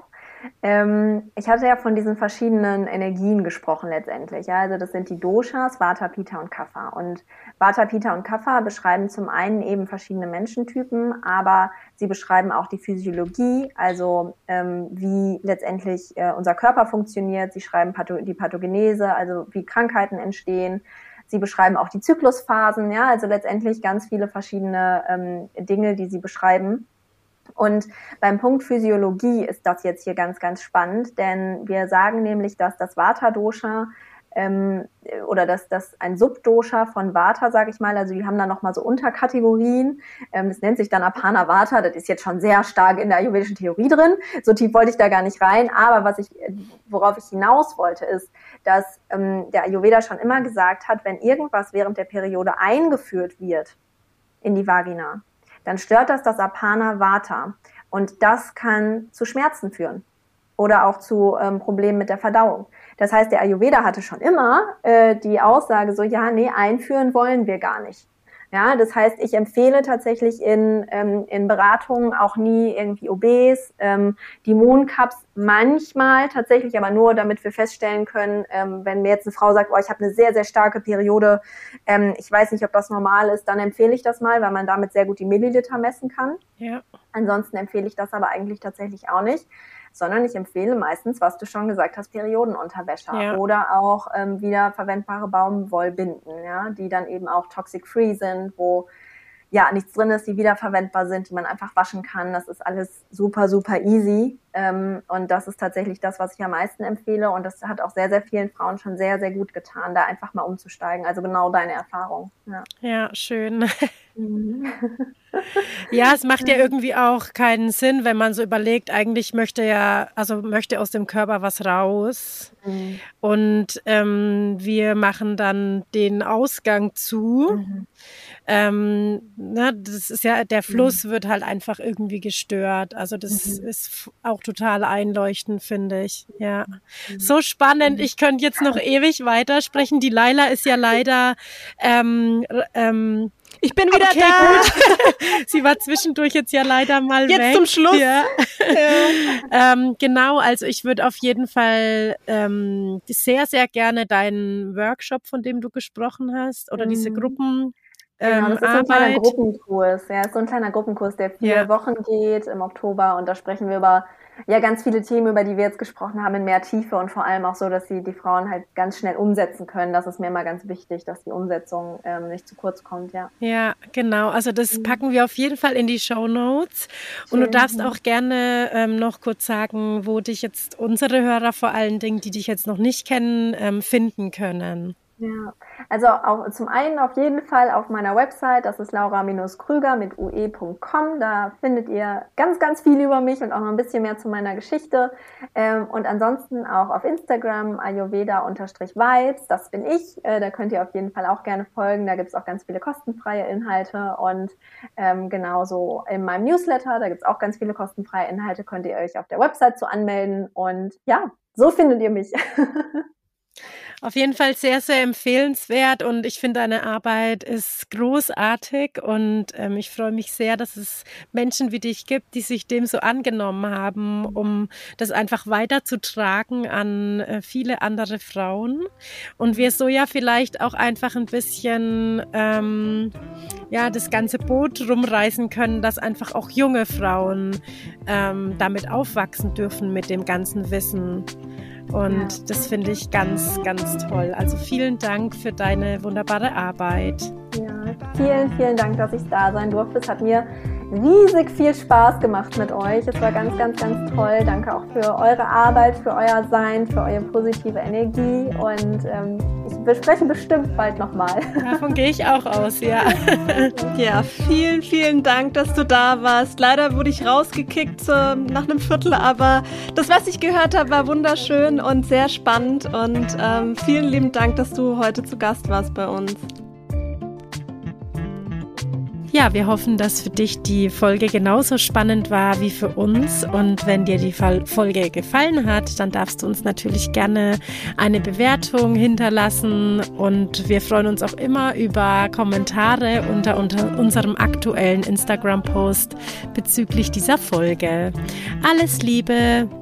Ähm, ich hatte ja von diesen verschiedenen Energien gesprochen letztendlich. Ja? Also das sind die Doshas, Vata, Pitta und Kapha. Und Vata, Pitta und Kapha beschreiben zum einen eben verschiedene Menschentypen, aber sie beschreiben auch die Physiologie, also ähm, wie letztendlich äh, unser Körper funktioniert. Sie schreiben Patho die Pathogenese, also wie Krankheiten entstehen. Sie beschreiben auch die Zyklusphasen, ja, also letztendlich ganz viele verschiedene ähm, Dinge, die sie beschreiben. Und beim Punkt Physiologie ist das jetzt hier ganz, ganz spannend, denn wir sagen nämlich, dass das Vata-Dosha ähm, oder dass das ein Subdosha von Vata, sage ich mal, also die haben da nochmal so Unterkategorien. Ähm, das nennt sich dann Apana Vata, das ist jetzt schon sehr stark in der ayurvedischen Theorie drin. So tief wollte ich da gar nicht rein. Aber was ich, worauf ich hinaus wollte, ist, dass ähm, der Ayurveda schon immer gesagt hat, wenn irgendwas während der Periode eingeführt wird in die Vagina, dann stört das das Apana Vata. Und das kann zu Schmerzen führen oder auch zu ähm, Problemen mit der Verdauung. Das heißt, der Ayurveda hatte schon immer äh, die Aussage so, ja, nee, einführen wollen wir gar nicht. Ja, das heißt, ich empfehle tatsächlich in, ähm, in Beratungen auch nie irgendwie OBs, ähm, die Mooncups manchmal tatsächlich, aber nur, damit wir feststellen können, ähm, wenn mir jetzt eine Frau sagt, oh, ich habe eine sehr, sehr starke Periode, ähm, ich weiß nicht, ob das normal ist, dann empfehle ich das mal, weil man damit sehr gut die Milliliter messen kann. Ja. Ansonsten empfehle ich das aber eigentlich tatsächlich auch nicht sondern ich empfehle meistens, was du schon gesagt hast, Periodenunterwäsche ja. oder auch ähm, wieder verwendbare Baumwollbinden, ja, die dann eben auch toxic-free sind, wo ja nichts drin ist, die wiederverwendbar sind, die man einfach waschen kann. Das ist alles super, super easy. Ähm, und das ist tatsächlich das, was ich am meisten empfehle. Und das hat auch sehr, sehr vielen Frauen schon sehr, sehr gut getan, da einfach mal umzusteigen. Also genau deine Erfahrung. Ja, ja schön. (laughs) Mhm. ja, es macht ja irgendwie auch keinen Sinn, wenn man so überlegt, eigentlich möchte ja, also möchte aus dem Körper was raus. Mhm. Und ähm, wir machen dann den Ausgang zu. Mhm. Ähm, ne, das ist ja, der Fluss mhm. wird halt einfach irgendwie gestört. Also das mhm. ist auch total einleuchtend, finde ich. Ja. Mhm. So spannend. Ich könnte jetzt noch ewig weitersprechen. Die Laila ist ja leider ähm, ähm, ich bin wieder okay, da. Gut. (laughs) (laughs) Sie war zwischendurch jetzt ja leider mal jetzt weg. Jetzt zum Schluss. Ja. Ja. (laughs) ähm, genau, also ich würde auf jeden Fall ähm, sehr, sehr gerne deinen Workshop, von dem du gesprochen hast, oder mhm. diese Gruppen. Genau, ähm, das ist so ein kleiner Gruppenkurs. Ja, ist so ein kleiner Gruppenkurs, der vier ja. Wochen geht im Oktober und da sprechen wir über ja ganz viele Themen, über die wir jetzt gesprochen haben, in mehr Tiefe und vor allem auch so, dass sie die Frauen halt ganz schnell umsetzen können. Das ist mir immer ganz wichtig, dass die Umsetzung ähm, nicht zu kurz kommt, ja. Ja, genau. Also das mhm. packen wir auf jeden Fall in die Show Notes. Und du darfst auch gerne ähm, noch kurz sagen, wo dich jetzt unsere Hörer vor allen Dingen, die dich jetzt noch nicht kennen, ähm, finden können. Ja, also auch zum einen auf jeden Fall auf meiner Website, das ist laura-krüger mit ue.com. Da findet ihr ganz, ganz viel über mich und auch noch ein bisschen mehr zu meiner Geschichte. Ähm, und ansonsten auch auf Instagram ayurveda-vibes, das bin ich. Äh, da könnt ihr auf jeden Fall auch gerne folgen. Da gibt es auch ganz viele kostenfreie Inhalte und ähm, genauso in meinem Newsletter, da gibt es auch ganz viele kostenfreie Inhalte, könnt ihr euch auf der Website zu anmelden. Und ja, so findet ihr mich. (laughs) Auf jeden Fall sehr, sehr empfehlenswert und ich finde, deine Arbeit ist großartig und ähm, ich freue mich sehr, dass es Menschen wie dich gibt, die sich dem so angenommen haben, um das einfach weiterzutragen an äh, viele andere Frauen und wir so ja vielleicht auch einfach ein bisschen ähm, ja das ganze Boot rumreißen können, dass einfach auch junge Frauen ähm, damit aufwachsen dürfen mit dem ganzen Wissen. Und das finde ich ganz, ganz toll. Also vielen Dank für deine wunderbare Arbeit. Ja, vielen, vielen Dank, dass ich da sein durfte. Es hat mir riesig viel Spaß gemacht mit euch. Es war ganz, ganz, ganz toll. Danke auch für eure Arbeit, für euer Sein, für eure positive Energie. Und ähm, wir sprechen bestimmt bald nochmal. (laughs) Davon gehe ich auch aus, ja. (laughs) ja, vielen, vielen Dank, dass du da warst. Leider wurde ich rausgekickt äh, nach einem Viertel, aber das, was ich gehört habe, war wunderschön und sehr spannend. Und ähm, vielen lieben Dank, dass du heute zu Gast warst bei uns. Ja, wir hoffen, dass für dich die Folge genauso spannend war wie für uns. Und wenn dir die Folge gefallen hat, dann darfst du uns natürlich gerne eine Bewertung hinterlassen. Und wir freuen uns auch immer über Kommentare unter, unter unserem aktuellen Instagram-Post bezüglich dieser Folge. Alles Liebe!